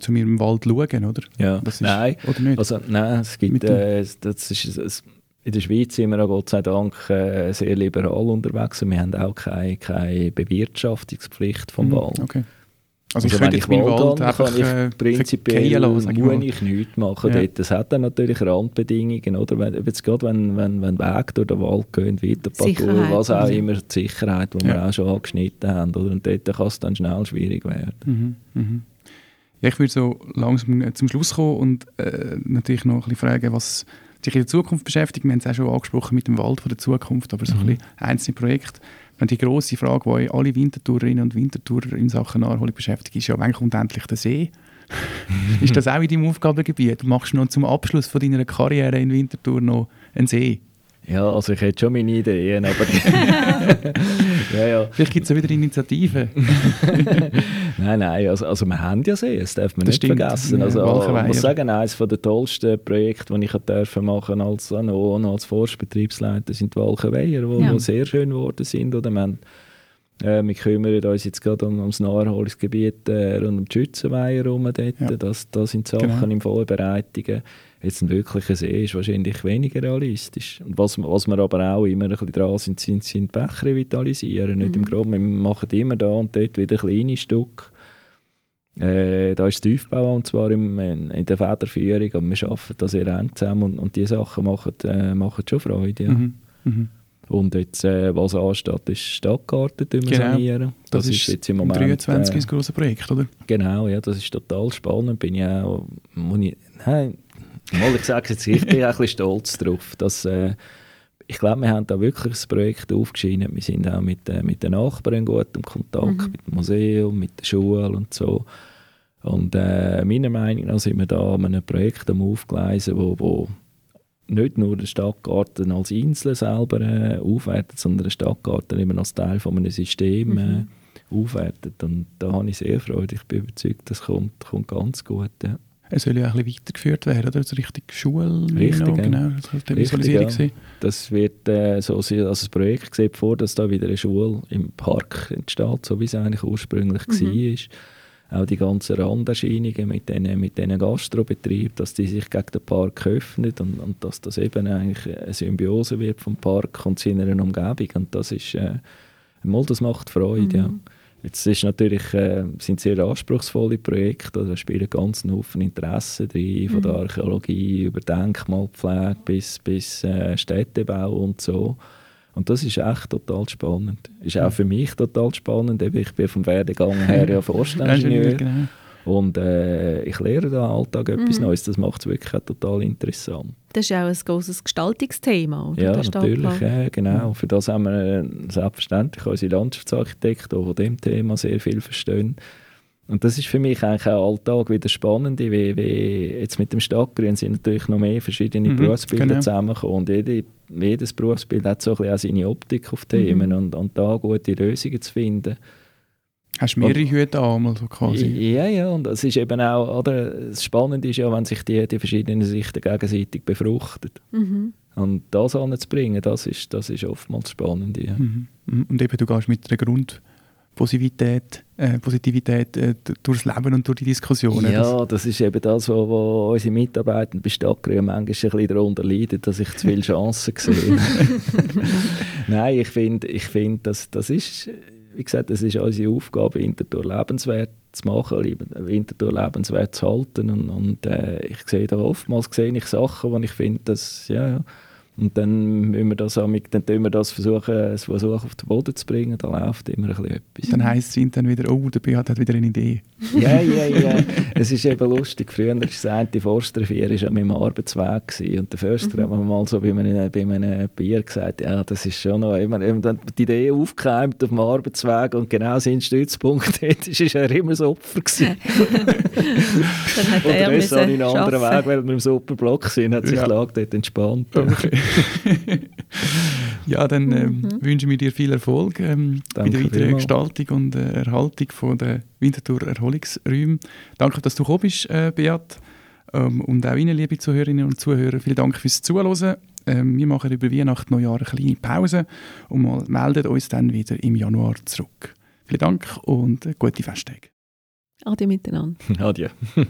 zu mir im Wald schauen, oder? Ja, ist, nein. Oder nicht? Also, nein, es gibt, äh, das ist, es, in der Schweiz sind wir Gott sei Dank äh, sehr liberal unterwegs und wir haben auch keine, keine Bewirtschaftungspflicht vom mhm, Wald. Okay. Also, also wenn ich Wald, Wald habe, kann ich äh, prinzipiell lassen, muss ich nichts machen. Ja. Das hat dann natürlich Randbedingungen, oder? Wenn, jetzt gerade wenn, wenn, wenn Weg durch den Wald gehen, Weiterpatrouille, was auch immer, die Sicherheit, die ja. wir auch schon angeschnitten haben, oder? Und dort kann es dann schnell schwierig werden. Mhm, mhm. Ja, ich würde so langsam zum Schluss kommen und äh, natürlich noch ein bisschen fragen, was sich in der Zukunft beschäftigt. Wir haben es auch schon angesprochen mit dem Wald von der Zukunft, aber so mhm. ein bisschen einzelne Projekte. Wenn die grosse Frage, die alle Wintertourerinnen und Wintertourer in Sachen Naherholung beschäftigt, ist ja, wann kommt endlich der See? ist das auch in deinem Aufgabengebiet? Machst du noch zum Abschluss von deiner Karriere in Winterthur noch einen See? Ja, also ich hätte schon meine Ideen, aber... ja, ja. Vielleicht gibt es ja wieder Initiativen. nein, nein, also, also wir haben ja See, das darf man das nicht stimmt. vergessen. Also, ja, ich muss sagen, eines der tollsten Projekte, die ich dürfen machen als, noch, als Forstbetriebsleiter, sind die Walchenweiher, die ja. sehr schön geworden sind. Oder wir haben Äh, wir kümmern uns jetzt gerade um, ums Naherholungsgebiet äh, rund um die Schützenweihe herum. Dort. Ja. Das, das sind Sachen genau. in Vorbereitungen. Jetzt ein wirklicher See ist wahrscheinlich weniger realistisch. Und was, was wir aber auch immer ein bisschen dran sind, sind, sind Bäche revitalisieren. Mhm. Nicht im mhm. Groben, wir machen immer da und dort wieder kleine Stücke. Äh, da ist Tiefbau und zwar im, in, in, der Federführung, aber wir arbeiten da sehr eng zusammen und, und diese Sachen machen, äh, machen schon Freude. Ja. Mhm. Mhm. Und jetzt, äh, was ansteht, ist Stadtgarten genau. sanieren. Das, das, ist jetzt im Moment... 23 äh, ein grosses Projekt, oder? Genau, ja, das ist total spannend. Bin ich auch... Ich, nein, mal, ich sage jetzt, ich bin auch ein bisschen stolz darauf, dass... Äh, ich glaube, wir haben da wirklich ein Projekt aufgeschrieben. Wir sind auch mit, äh, mit den Nachbarn gut im Kontakt, mhm. mit dem Museum, mit der Schule und so. Und äh, meiner Meinung nach sind wir da an einem Projekt am Aufgleisen, wo, wo nicht nur den Stadtgarten als Insel selber äh, aufwertet, sondern den Stadtgarten eben als Teil von einem System äh, mhm. aufwertet. Und da habe ich sehr Freude. Ich bin überzeugt, das kommt, kommt ganz gut. Ja. Es soll ja auch ein bisschen weitergeführt werden, oder? Also richtig Schule. Richtig, genau. Das die Visualisierung ja. Das wird äh, so sein, also das Projekt sieht vor, dass da wieder eine Schule im Park entsteht, so wie es eigentlich ursprünglich mhm. war auch die ganzen Randerscheinungen mit diesen mit den Gastrobetrieben, dass die sich gegen den Park öffnen und, und dass das eben eigentlich eine Symbiose wird vom Park und seiner Umgebung und das ist äh, mal, das macht Freude, mhm. ja. Jetzt ist natürlich, äh, sind sehr anspruchsvolle Projekte, da spielen ganz Haufen Interessen drin, von mhm. der Archäologie über Denkmalpflege bis, bis äh, Städtebau und so. Und das ist echt total spannend. Ist auch für mich total spannend. Ich bin vom Werdegang her ja Forstingenieur. Und äh, ich lehre da im Alltag etwas mhm. Neues. Das macht es wirklich total interessant. Das ist auch ein großes Gestaltungsthema. Oder? Ja, natürlich. Äh, genau. Für das haben wir äh, selbstverständlich unsere Landschaftsarchitekten, die von dem Thema sehr viel verstehen. Und das ist für mich eigentlich auch Alltag wieder spannend, wie, wie jetzt mit dem Stadtgrün sind natürlich noch mehr verschiedene mhm, Berufsbilder genau. zusammengekommen und jede, jedes Berufsbild hat so ein bisschen auch seine Optik auf Themen mhm. und, und da gute Lösungen zu finden. Hast du mehrere Hüte an, so quasi? Ja, ja, und es ist eben auch, oder, das Spannende ist ja, wenn sich die, die verschiedenen Sichten gegenseitig befruchten. Mhm. Und das anzubringen, das ist, das ist oftmals spannend. Ja. Mhm. Und eben, du gehst mit der Grund Positivität, äh, Positivität äh, durchs Leben und durch die Diskussionen. Ja, das, das ist eben das, wo, wo unsere Mitarbeiter bei Stadtgrün manchmal ein bisschen darunter leiden, dass ich zu viele Chancen sehe. Nein, ich finde, ich find, das, das ist, wie gesagt, das ist unsere Aufgabe, Winterthur lebenswert zu machen, Winterthur lebenswert zu halten. Und, und äh, ich sehe da oftmals sehe ich Sachen, wo ich finde, dass, ja und dann müssen wir das, dann wir das versuchen, das versuchen auf den Boden zu bringen, da läuft immer ein bisschen etwas. Dann heisst es dann wieder, oh, der Beat hat wieder eine Idee. Ja, ja, ja. es ist eben lustig. Früher war das eine Forstervier an meinem Arbeitsweg gewesen. und der Förster mhm. hat mir mal so bei einem, bei einem Bier gesagt, ja, das ist schon noch, immer dann die Idee aufgekeimt auf dem Arbeitsweg und genau sein Stützpunkt dort war er immer das Opfer gewesen. dann hat und er müssen einen anderen Weg, weil wir im Superblock sind, hat sich ja. die Lage dort entspannt. Okay. ja, dann ähm, mhm. wünschen wir dir viel Erfolg ähm, bei der weiteren Gestaltung und äh, Erhaltung von der Winterthur Erholungsräume. Danke, dass du gekommen bist, äh, Beat. Ähm, und auch Ihnen, liebe Zuhörerinnen und Zuhörer, vielen Dank fürs Zuhören. Ähm, wir machen über Weihnachten, Neujahr eine kleine Pause und mal melden uns dann wieder im Januar zurück. Vielen Dank und äh, gute Festtage. Ade miteinander. Adieu.